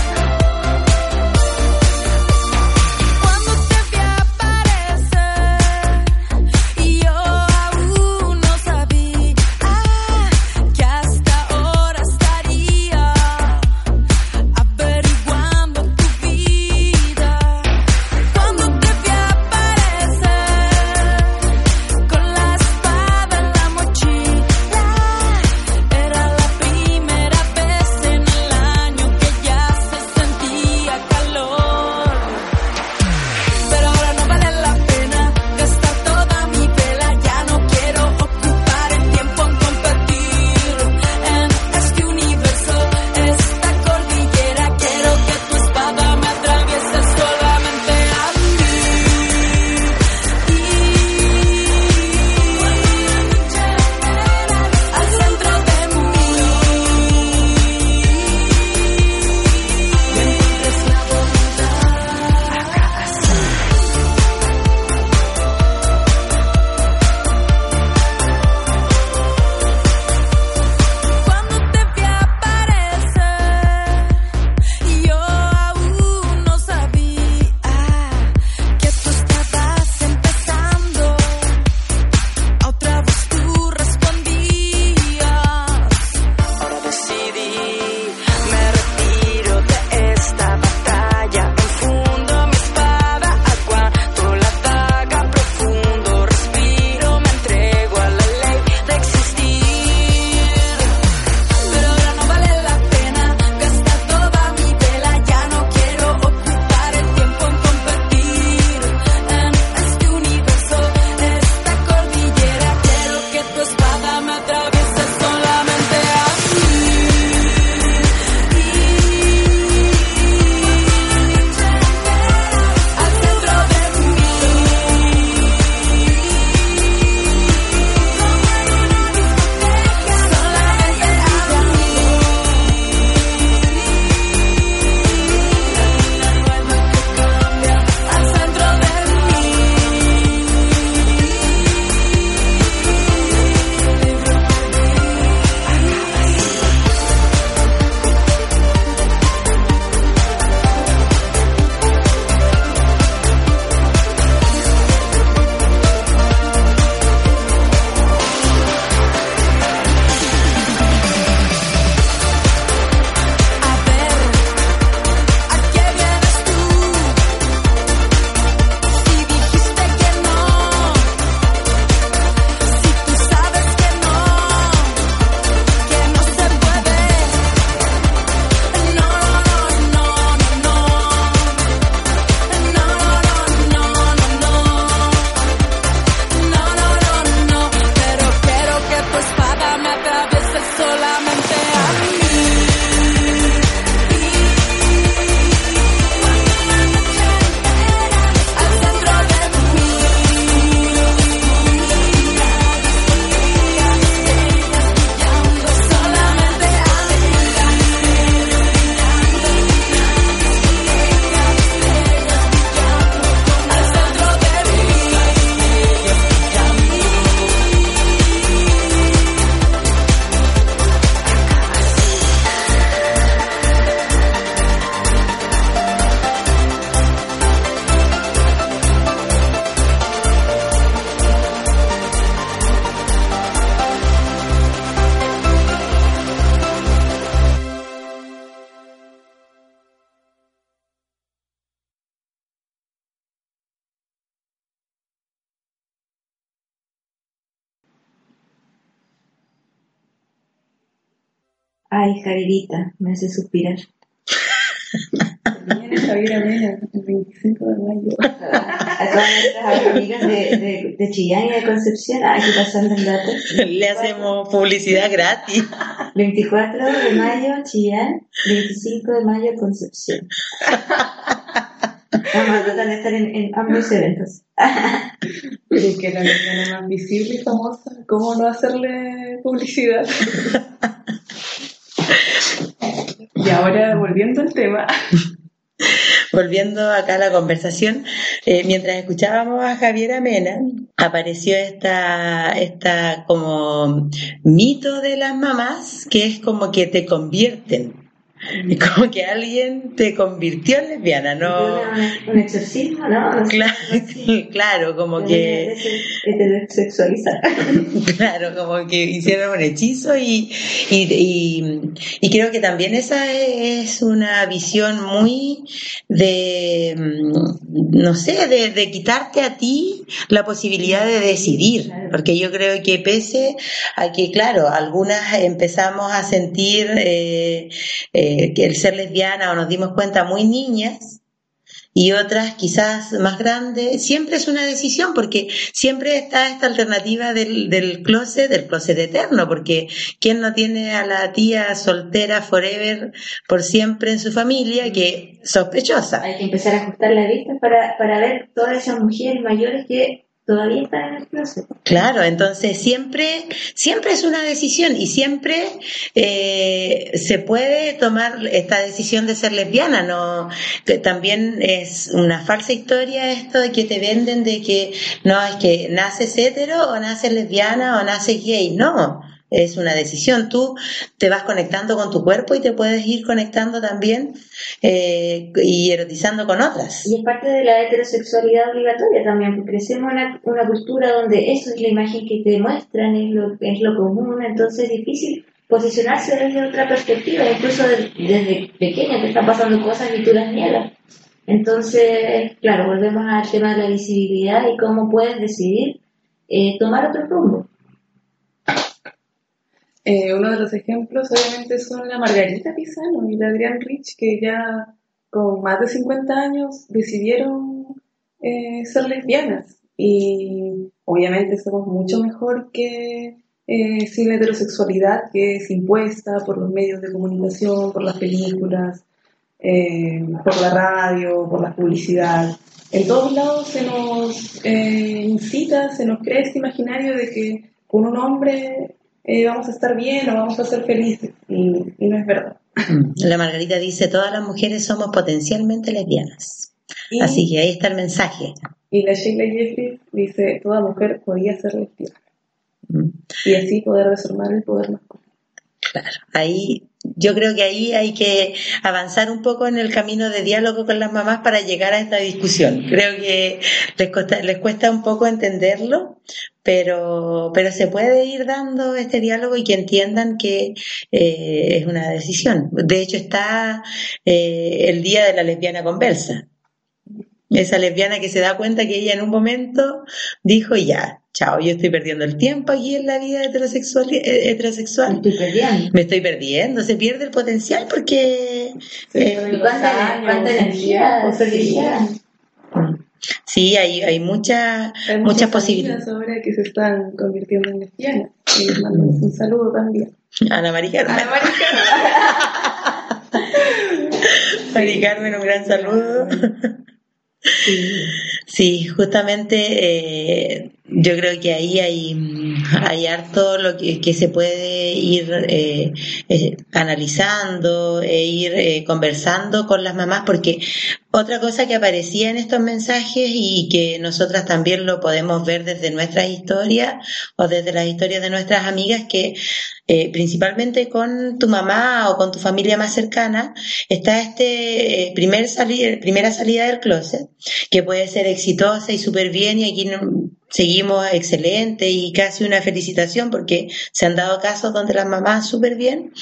Ay, Javierita, me hace suspirar. Viene Javier Amena, el 25 de mayo. A todas nuestras amigas de, de, de Chillán y de Concepción, aquí pasando el dato. Le hacemos publicidad gratis. 24 de mayo, Chillán, 25 de mayo, Concepción. Vamos a tratar de estar en, en ambos eventos. Pero es que la lesbiana más visible y famosa, ¿cómo no hacerle publicidad? y ahora, volviendo al tema, Volviendo acá a la conversación, eh, mientras escuchábamos a Javier Amena, apareció esta, esta como mito de las mamás, que es como que te convierten. Es como que alguien te convirtió en lesbiana, ¿no? Un, exorcismo, ¿no? Claro, claro, como que, Heterosexualizar. claro, como que hicieron un hechizo y, y, y, y creo que también esa es una visión muy de, mm, no sé, de, de quitarte a ti la posibilidad de decidir, porque yo creo que pese a que, claro, algunas empezamos a sentir eh, eh, que el ser lesbiana o nos dimos cuenta muy niñas, y otras quizás más grandes, siempre es una decisión porque siempre está esta alternativa del, del closet, del closet eterno, porque ¿quién no tiene a la tía soltera forever por siempre en su familia que sospechosa? Hay que empezar a ajustar la vista para, para ver todas esas mujeres mayores que todavía están en el closet. Claro, entonces siempre, siempre es una decisión y siempre eh, se puede tomar esta decisión de ser lesbiana, no, que también es una falsa historia esto de que te venden de que no es que naces hetero o naces lesbiana o naces gay, no. Es una decisión. Tú te vas conectando con tu cuerpo y te puedes ir conectando también eh, y erotizando con otras. Y es parte de la heterosexualidad obligatoria también, porque crecemos en una, una cultura donde eso es la imagen que te muestran, es lo, es lo común, entonces es difícil posicionarse desde otra perspectiva, incluso de- desde pequeña te están pasando cosas y tú las niegas. Entonces, claro, volvemos al tema de la visibilidad y cómo puedes decidir eh, tomar otro rumbo. Eh, uno de los ejemplos obviamente son la Margarita Pisano y la Adrián Rich, que ya con más de 50 años decidieron eh, ser lesbianas. Y obviamente somos mucho mejor que eh, sin la heterosexualidad que es impuesta por los medios de comunicación, por las películas, eh, por la radio, por la publicidad. En todos lados se nos incita, se nos crea este imaginario de que con un hombre eh, vamos a estar bien o vamos a ser felices. Y, y no es verdad. La Margarita dice, todas las mujeres somos potencialmente lesbianas. Y, Así que ahí está el mensaje. y la Sheila Jeffries dice, toda mujer podía ser lesbiana. Mm. Y así poder desarmar el poder masculino. Claro, ahí yo creo que ahí hay que avanzar un poco en el camino de diálogo con las mamás para llegar a esta discusión. Creo que les cuesta, les cuesta un poco entenderlo, pero, pero se puede ir dando este diálogo y que entiendan que eh, es una decisión. De hecho, está eh, el día de la lesbiana conversa. Esa lesbiana que se da cuenta que ella en un momento dijo ya, chao, yo estoy perdiendo el tiempo aquí en la vida heterosexual. eh, heterosexual. Estoy perdiendo. Me estoy perdiendo, se pierde el potencial porque eh, pierden ¿Y los cuánta, energía? Sí, hay, hay mucha, Hay muchas muchas posibilidades. ahora que se están convirtiendo en lesbianas. Y les mando un saludo también. Ana María Carmen. Ana Mari Carmen, un gran saludo. Sí, justamente eh, yo creo que ahí hay, mm, hay harto lo que, que se puede ir eh, eh, analizando e ir eh, conversando con las mamás, porque otra cosa que aparecía en estos mensajes y que nosotras también lo podemos ver desde nuestras historias o desde las historias de nuestras amigas, que eh, principalmente con tu mamá o con tu familia más cercana, está este eh, primer salir, primera salida del closet, que puede ser exitosa y súper bien, y aquí seguimos excelente y casi una felicitación porque se han dado casos donde las mamás súper bien,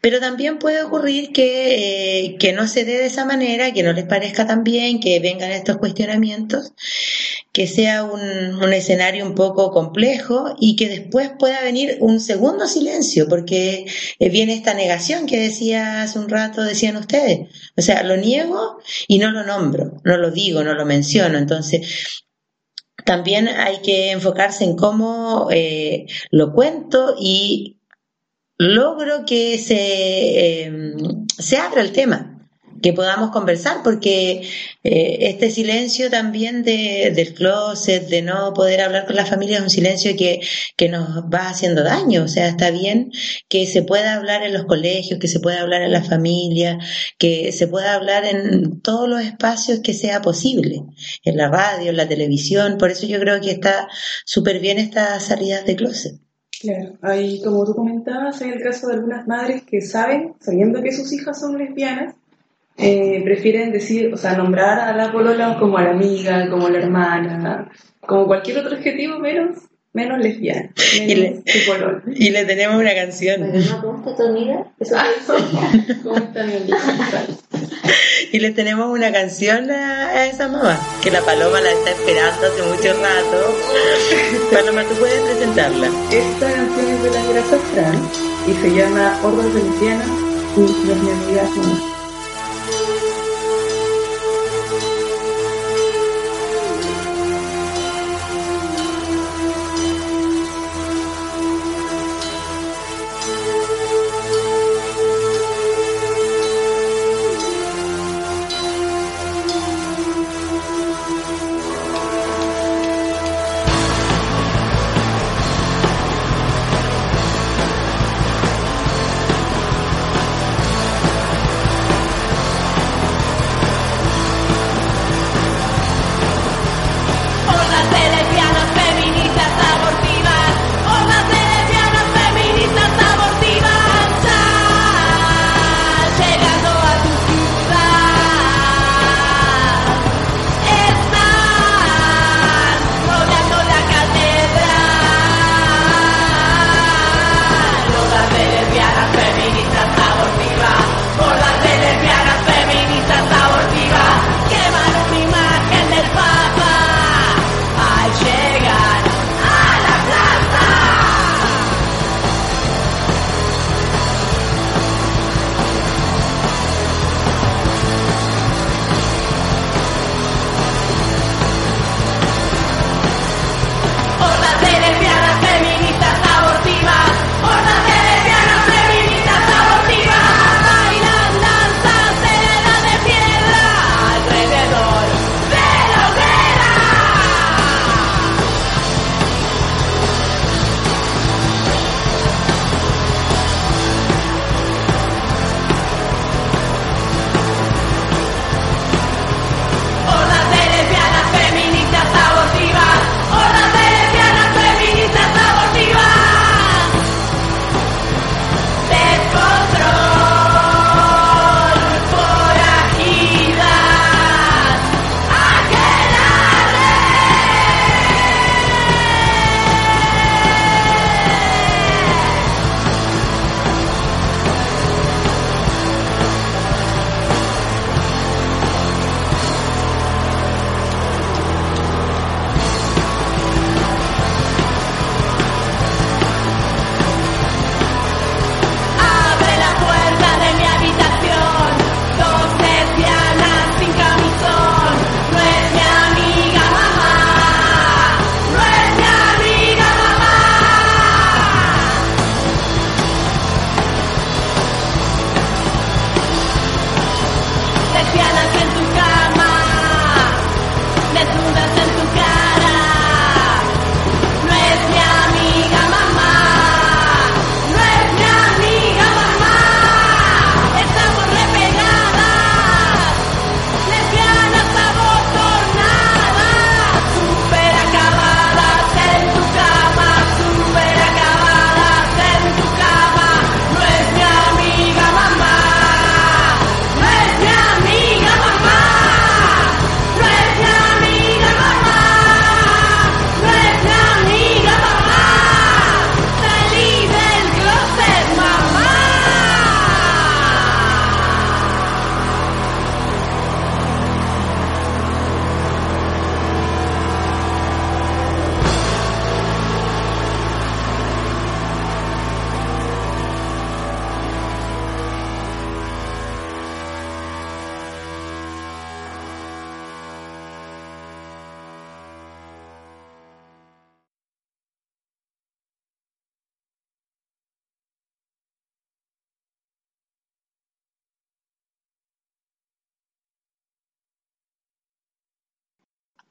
pero también puede ocurrir que, eh, que no se dé de esa manera, que no les parezca tan bien, que vengan estos cuestionamientos, que sea un, un escenario un poco complejo y que después pueda venir un segundo silencio, porque eh, viene esta negación que decía hace un rato, decían ustedes. O sea, lo niego y no lo nombro, no lo digo, no lo menciono. Entonces, también hay que enfocarse en cómo eh, lo cuento y logro que se, eh, se abra el tema que podamos conversar, porque eh, este silencio también de, del closet, de no poder hablar con la familia, es un silencio que, que nos va haciendo daño. O sea, está bien que se pueda hablar en los colegios, que se pueda hablar en la familia, que se pueda hablar en todos los espacios que sea posible, en la radio, en la televisión. Por eso yo creo que está súper bien estas salidas de closet. Claro, ahí como tú comentabas, hay el caso de algunas madres que saben, sabiendo que sus hijas son lesbianas, eh, prefieren decir, o sea, nombrar a la polola como a la amiga, como a la hermana, como cualquier otro adjetivo menos, menos lesbiana. Menos Y le-. Y tenemos una canción. Tu amiga, eso. ¿Cómo está mi amiga? Y le tenemos una canción a, a esa mamá, que la Paloma la está esperando hace mucho rato. Paloma, tú puedes presentarla. Esta canción es de la Grasa Fran y se llama Hordas de Lesbianas y es mi amiga no.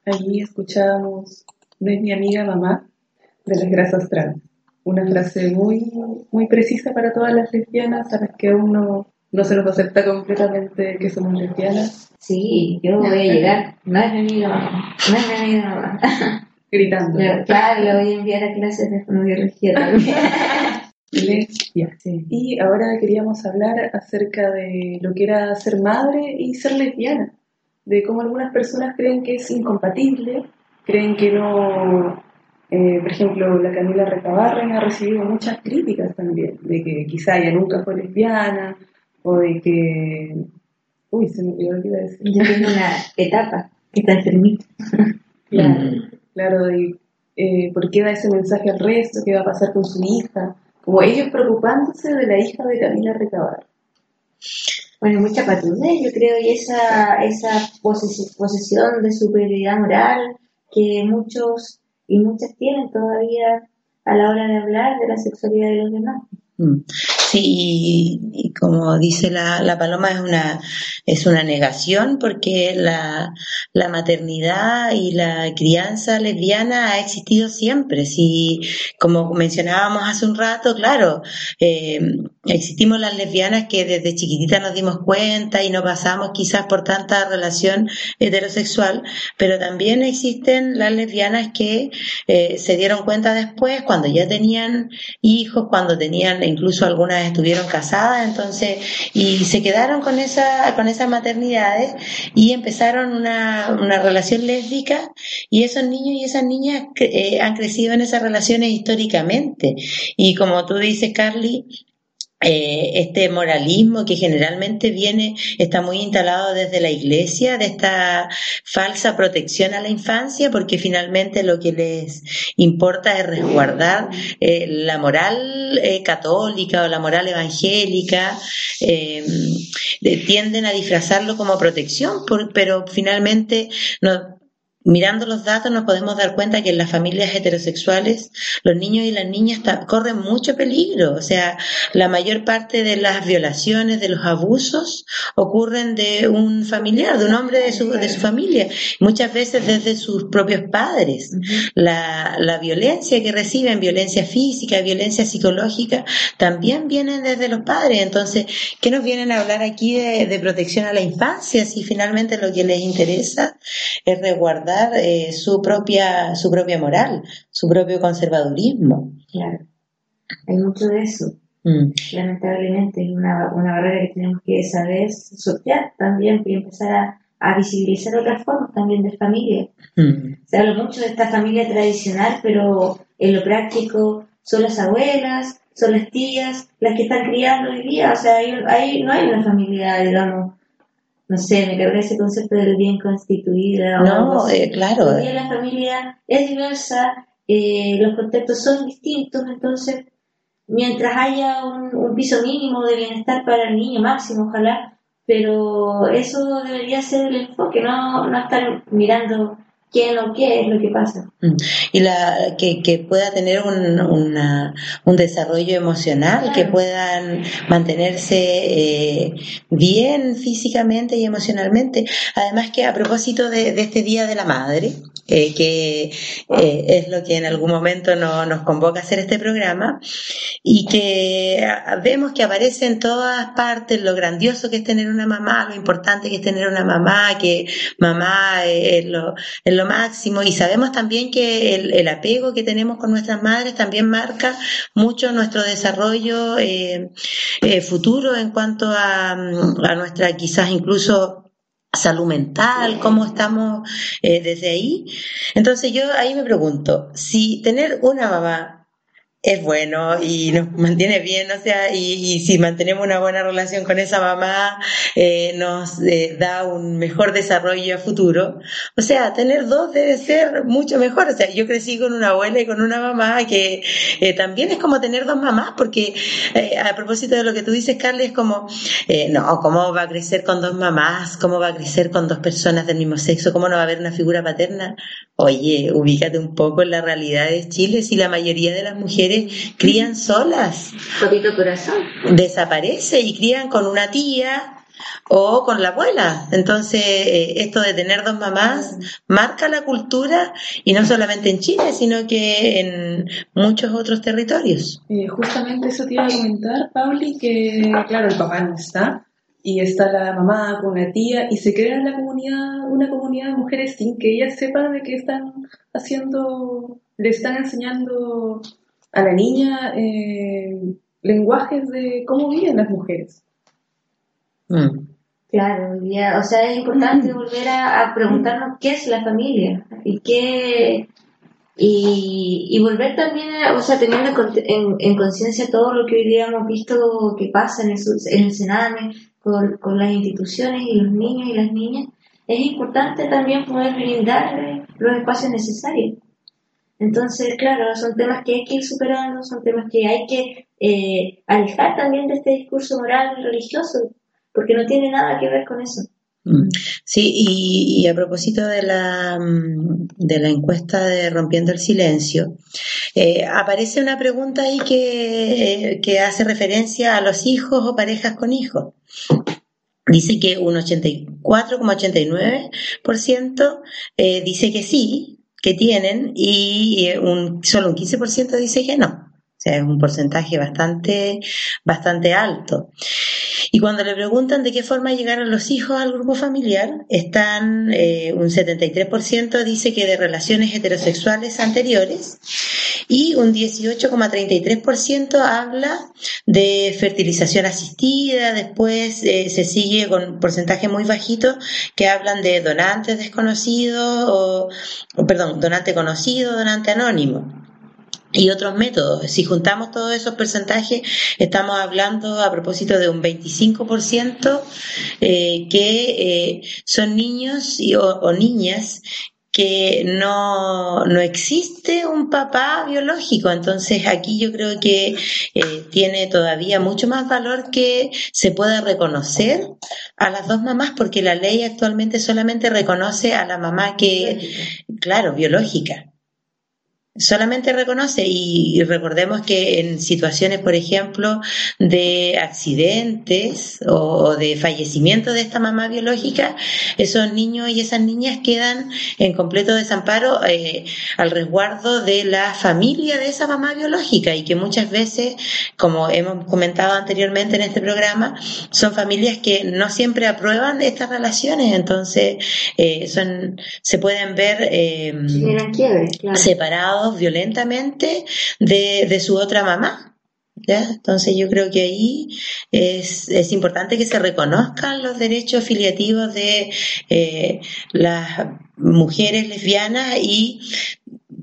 Allí escuchábamos No es mi amiga mamá de las grasas trans. Una frase muy, muy precisa para todas las lesbianas a las que aún no, no se nos acepta completamente que somos lesbianas. Sí, yo voy a llegar. No es mi amiga mamá. No es mi amiga mamá. Gritando. Yo, claro, lo voy a enviar a clases de fonobiología también. lesbia. Y ahora queríamos hablar acerca de lo que era ser madre y ser lesbiana, de cómo algunas personas creen que es incompatible, creen que no, eh, por ejemplo, la Camila Recabarren ha recibido muchas críticas también, de que quizá ella nunca fue lesbiana, o de que... Uy, se me olvidó que iba a decir. Ya tiene una etapa que está enfermita. Claro, claro, de eh, por qué da ese mensaje al resto, qué va a pasar con su hija, como ellos preocupándose de la hija de Camila Recabar. Bueno, mucha patudez, yo creo, y esa, esa poses- posesión de superioridad moral que muchos y muchas tienen todavía a la hora de hablar de la sexualidad de los demás. Mm. Sí, y, y como dice la, la paloma, es una, es una negación porque la, la maternidad y la crianza lesbiana ha existido siempre. Si, como mencionábamos hace un rato, claro, eh, existimos las lesbianas que desde chiquititas nos dimos cuenta y no pasamos quizás por tanta relación heterosexual, pero también existen las lesbianas que eh, se dieron cuenta después cuando ya tenían hijos, cuando tenían, incluso algunas estuvieron casadas, entonces, y se quedaron con esa, con esas maternidades y empezaron una, una relación lésbica y esos niños y esas niñas eh, han crecido en esas relaciones históricamente. Y como tú dices, Carly, eh, este moralismo que generalmente viene, está muy instalado desde la iglesia, de esta falsa protección a la infancia, porque finalmente lo que les importa es resguardar eh, la moral eh, católica o la moral evangélica, eh, de- tienden a disfrazarlo como protección, por- pero finalmente no, Mirando los datos nos podemos dar cuenta que en las familias heterosexuales los niños y las niñas corren mucho peligro. O sea, la mayor parte de las violaciones, de los abusos, ocurren de un familiar, de un hombre de su, de su familia, muchas veces desde sus propios padres. La, la violencia que reciben, violencia física, violencia psicológica, también vienen desde los padres. Entonces, ¿qué nos vienen a hablar aquí de, de protección a la infancia si finalmente lo que les interesa es resguardar eh, su propia su propia moral, su propio conservadurismo? Claro. Hay mucho de eso. Mm. Lamentablemente es una, una barrera que tenemos que saber sortear también y empezar a, a visibilizar otras formas también de familia. Mm. Se habla mucho de esta familia tradicional, pero en lo práctico son las abuelas, son las tías, las que están criando hoy día. O sea, ahí, ahí no hay una familia, digamos, no sé, me carga ese concepto del bien constituida. No, eh, claro. La familia es diversa, eh, los contextos son distintos, entonces, mientras haya un, un piso mínimo de bienestar para el niño máximo, ojalá, pero eso debería ser el enfoque, no, no estar mirando quién o qué es lo que pasa. Mm. y la que, que pueda tener un, una- un desarrollo emocional, que puedan mantenerse eh, bien físicamente y emocionalmente. Además que a propósito de, de este Día de la Madre, eh, que eh, es lo que en algún momento no- nos convoca a hacer este programa, y que vemos que aparece en todas partes lo grandioso que es tener una mamá, lo importante que es tener una mamá, que mamá es lo, es lo máximo. Y sabemos también que el, el apego que tenemos con nuestras madres también marca mucho nuestro desarrollo eh, futuro en cuanto a, a nuestra quizás incluso salud mental, cómo estamos eh, desde ahí. Entonces yo ahí me pregunto, si tener una mamá es bueno y nos mantiene bien, o sea, y, si mantenemos una buena relación con esa mamá, eh, nos eh, da un mejor desarrollo a futuro. O sea, tener dos debe ser mucho mejor. O sea, yo crecí con una abuela y con una mamá que eh, también es como tener dos mamás, porque eh, a propósito de lo que tú dices, Carly, es como, eh, no, ¿cómo va a crecer con dos mamás? ¿Cómo va a crecer con dos personas del mismo sexo? ¿Cómo no va a haber una figura paterna? Oye, ubícate un poco en la realidad de Chile, si la mayoría de las mujeres crían solas, Papito corazón. desaparece y crían con una tía o con la abuela. Entonces, eh, esto de tener dos mamás marca la cultura y no solamente en Chile, sino que en muchos otros territorios. Eh, justamente eso te iba a comentar, Pauli, que claro, el papá no está y está la mamá con una tía y se crea la comunidad, una comunidad de mujeres sin que ellas sepan de qué están haciendo, le están enseñando a la niña eh, lenguajes de cómo viven las mujeres. Mm. Claro, o sea, es importante mm. volver a, preguntarnos qué es la familia y qué y, volver también, o sea, teniendo en, conciencia todo lo que hoy día hemos visto que pasa en el, en el Sename, con, con, las instituciones y los niños y las niñas, es importante también poder brindarle los espacios necesarios. Entonces, claro, son temas que hay que ir superando, son temas que hay que eh, alejar también de este discurso moral y religioso, porque no tiene nada que ver con eso. Mm. Sí, y, a propósito de la, mm, de la encuesta de Rompiendo el Silencio, eh, aparece una pregunta ahí que, que hace referencia a los hijos o parejas con hijos. Dice que un 84,89% eh, dice que sí, que tienen, y eh, un, solo un 15% dice que no. O sea, es un porcentaje bastante, bastante alto. Y cuando le preguntan de qué forma llegaron los hijos al grupo familiar, están eh, un 73% dice que de relaciones heterosexuales anteriores y un 18,33% habla de fertilización asistida, después eh, se sigue con un porcentaje muy bajito que hablan de donantes desconocidos o, perdón, donante conocido, donante anónimo y otros métodos. Si juntamos todos esos porcentajes, estamos hablando a propósito de un 25% eh, que eh, son niños y, o, niñas que no, no, existe un papá biológico. Entonces aquí yo creo que eh, tiene todavía mucho más valor que se pueda reconocer a las dos mamás, porque la ley actualmente solamente reconoce a la mamá que, claro, biológica solamente reconoce y recordemos que en situaciones, por ejemplo, de accidentes o de fallecimiento de esta mamá biológica, esos niños y esas niñas quedan en completo desamparo eh, al resguardo de la familia de esa mamá biológica y que muchas veces, como hemos comentado anteriormente en este programa, son familias que no siempre aprueban estas relaciones, entonces eh, son se pueden ver eh, separados violentamente de, su otra mamá. Entonces yo creo que ahí es, importante que se reconozcan los derechos filiativos de eh, las mujeres lesbianas y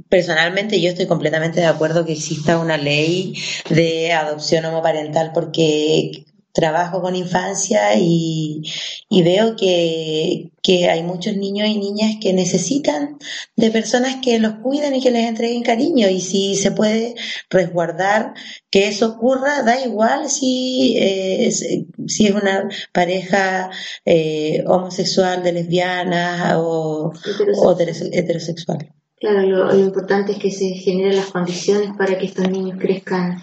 personalmente yo estoy completamente de acuerdo que exista una ley de adopción homoparental porque trabajo con infancia y, veo que, hay muchos niños y niñas que necesitan de personas que los cuiden y que les entreguen cariño y si se puede resguardar que eso ocurra, da igual si, eh, es, si es una pareja eh, homosexual, de lesbianas o heterosexual. Claro, lo, lo importante es que se generen las condiciones para que estos niños crezcan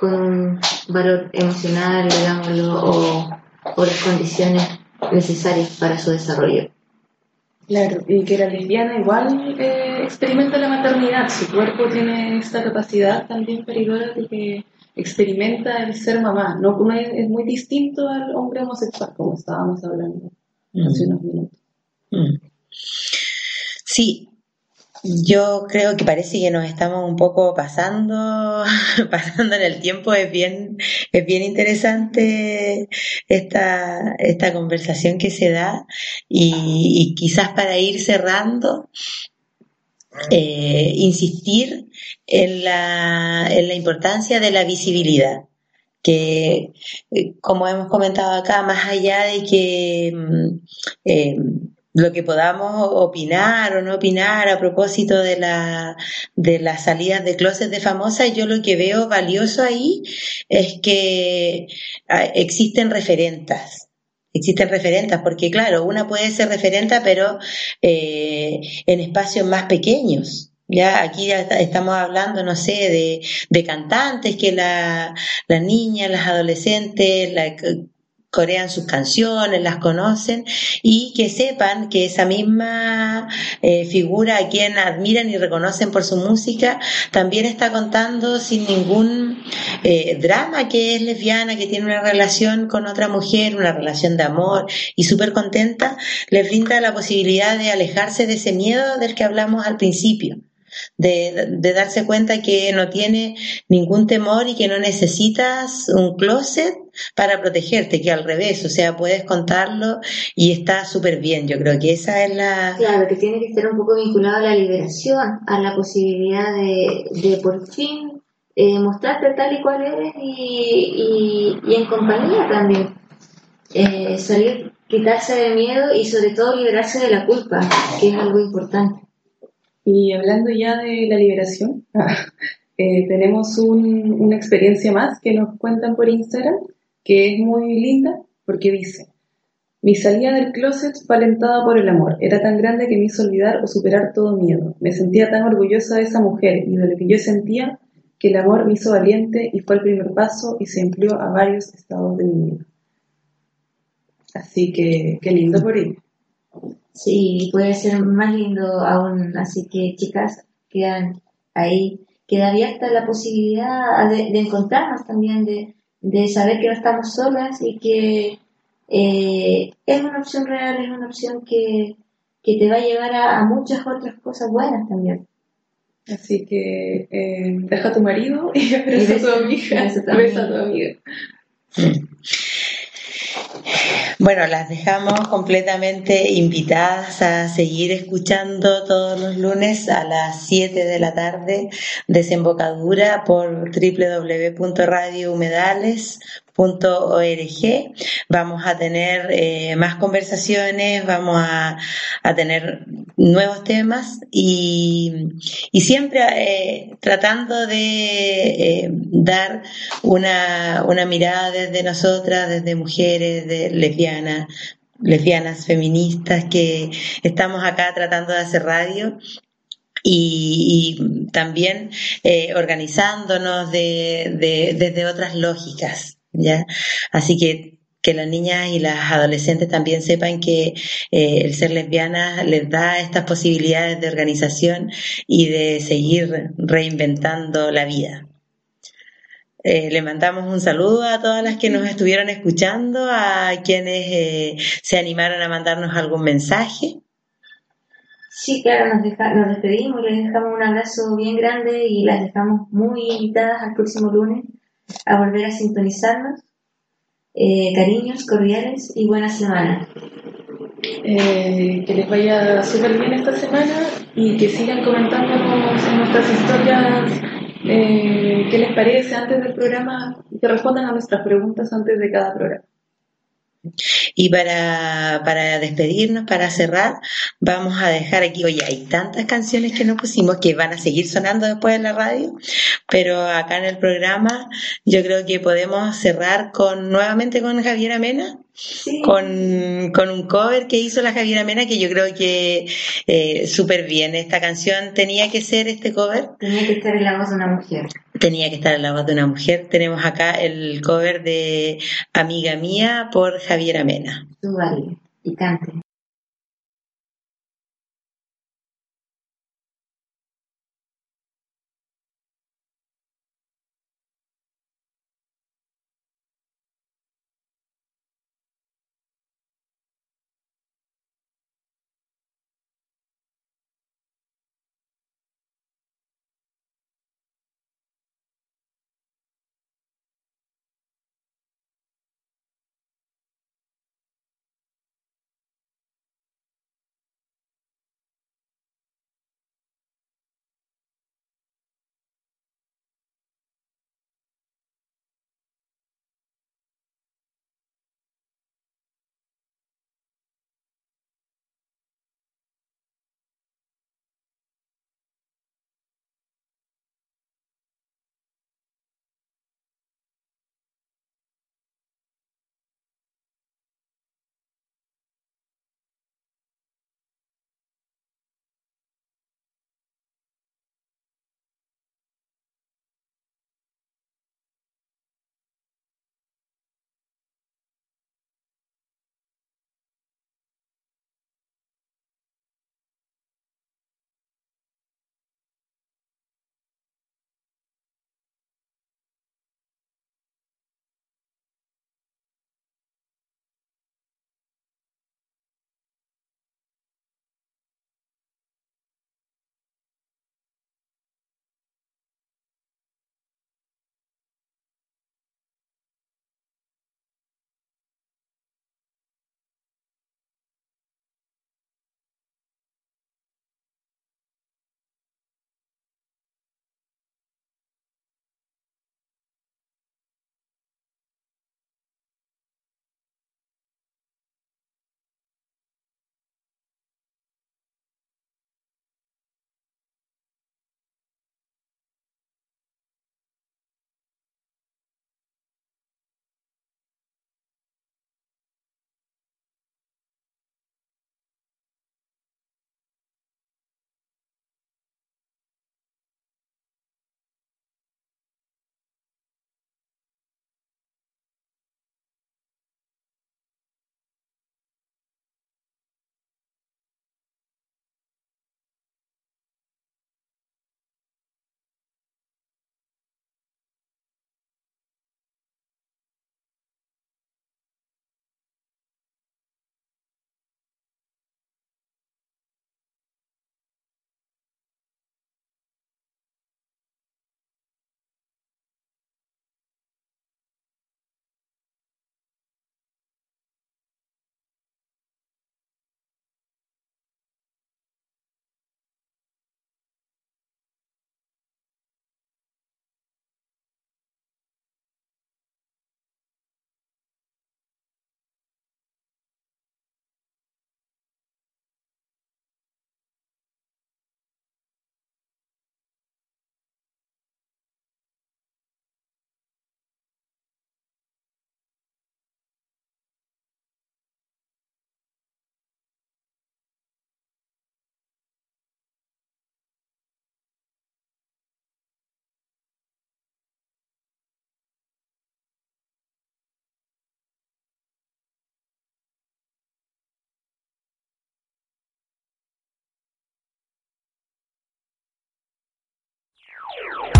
con un valor emocional, digámoslo, o, las condiciones necesarias para su desarrollo. Claro, y que la lesbiana igual eh, experimenta la maternidad, su cuerpo tiene esta capacidad también peligrosa de que experimenta el ser mamá, no es, muy distinto al hombre homosexual, como estábamos hablando hace unos minutos. Mm. Sí, yo creo que parece que nos estamos un poco pasando, pasando en el tiempo. Es bien, es bien interesante esta, esta conversación que se da y, quizás para ir cerrando, eh, insistir en la, en la importancia de la visibilidad que, eh, como hemos comentado acá, más allá de que mm, eh, lo que podamos opinar o no opinar a propósito de, la, de las salidas de closet de famosas, yo lo que veo valioso ahí es que ah, existen referentas. Existen referentas, porque claro, una puede ser referenta, pero eh, en espacios más pequeños. Ya aquí ya estamos hablando, no sé, de, de cantantes que la, las niñas, las adolescentes, la, corean sus canciones, las conocen y que sepan que esa misma eh, figura a quien admiran y reconocen por su música también está contando sin ningún eh, drama que es lesbiana, que tiene una relación con otra mujer, una relación de amor y súper contenta, les brinda la posibilidad de alejarse de ese miedo del que hablamos al principio de, darse cuenta que no tiene ningún temor y que no necesitas un closet para protegerte, que al revés, o sea, puedes contarlo y está súper bien. Yo creo que esa es la... Claro, que tiene que estar un poco vinculado a la liberación, a la posibilidad de, de por fin eh, mostrarte tal y cual eres y, y, en compañía también. Eh, salir, quitarse de miedo y sobre todo liberarse de la culpa, que es algo importante. Y hablando ya de la liberación, eh, tenemos una experiencia más que nos cuentan por Instagram, que es muy linda, porque dice, mi salida del closet fue alentada por el amor, era tan grande que me hizo olvidar o superar todo miedo. Me sentía tan orgullosa de esa mujer y de lo que yo sentía que el amor me hizo valiente y fue el primer paso y se empleó a varios estados de mi vida. Así que qué lindo por ello. Sí, puede ser más lindo aún. Así que, chicas, quedan ahí. Queda abierta la posibilidad de, encontrarnos también, de, de, saber que no estamos solas y que eh, es una opción real, es una opción que, que te va a llevar a, muchas otras cosas buenas también. Así que eh, deja a tu marido y besa a tu amiga. Besa a tu amiga. Bueno, las dejamos completamente invitadas a seguir escuchando todos los lunes a las 7 de la tarde Desembocadura por www.radiohumedales.org. Vamos a tener eh, más conversaciones, vamos a, tener nuevos temas y, siempre eh, tratando de eh, dar una, una mirada desde nosotras, desde mujeres, de lesbianas, lesbianas, feministas, que estamos acá tratando de hacer radio y, también organizándonos de, desde otras lógicas. ¿Ya? Así que que las niñas y las adolescentes también sepan que eh, el ser lesbiana les da estas posibilidades de organización y de seguir reinventando la vida. Eh, le mandamos un saludo a todas las que nos estuvieron escuchando, a quienes eh, se animaron a mandarnos algún mensaje. Sí, claro, nos, nos despedimos, les dejamos un abrazo bien grande y las dejamos muy invitadas al próximo lunes a volver a sintonizarnos. Eh, cariños cordiales y buena semana. Eh, que les vaya súper bien esta semana y que sigan comentándonos en nuestras historias eh, qué les parece antes del programa, que respondan a nuestras preguntas antes de cada programa. Y para, para despedirnos, para cerrar, vamos a dejar aquí, oye, hay tantas canciones que nos pusimos que van a seguir sonando después en la radio, pero acá en el programa yo creo que podemos cerrar con nuevamente con Javier Amena con, un cover que hizo la Javiera Mena que yo creo que eh, súper bien. Esta canción tenía que ser este cover. Tenía que estar en la voz de una mujer. Tenía que estar en la voz de una mujer. Tenemos acá el cover de Amiga Mía por Javiera Mena. Tú y cante. Yeah.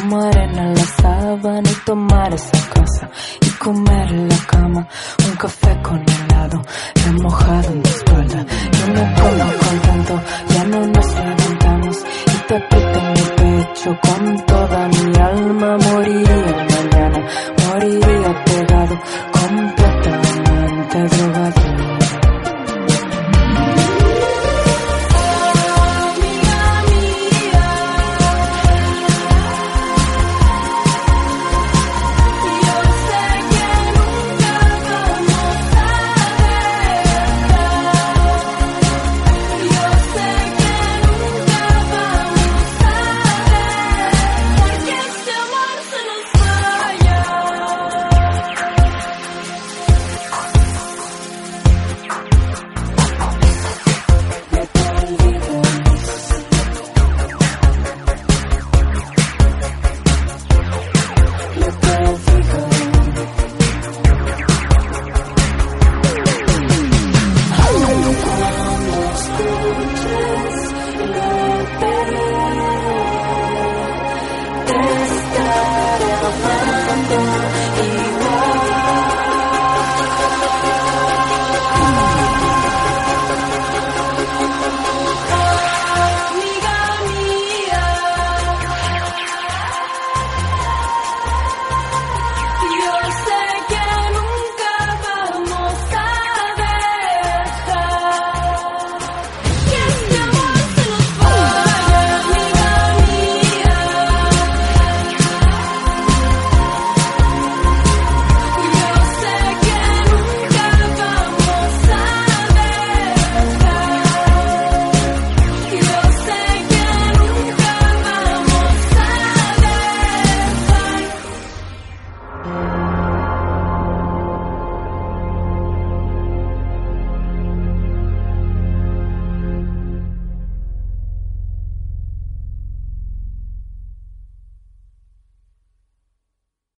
como arena en la sábana y tomar esa casa y comer en la cama un café con helado remojado en mi espalda. Yo me pongo contento, ya no nos levantamos y te aprieto en mi pecho con toda mi alma. Moriría mañana, moriría pegado completamente drogado.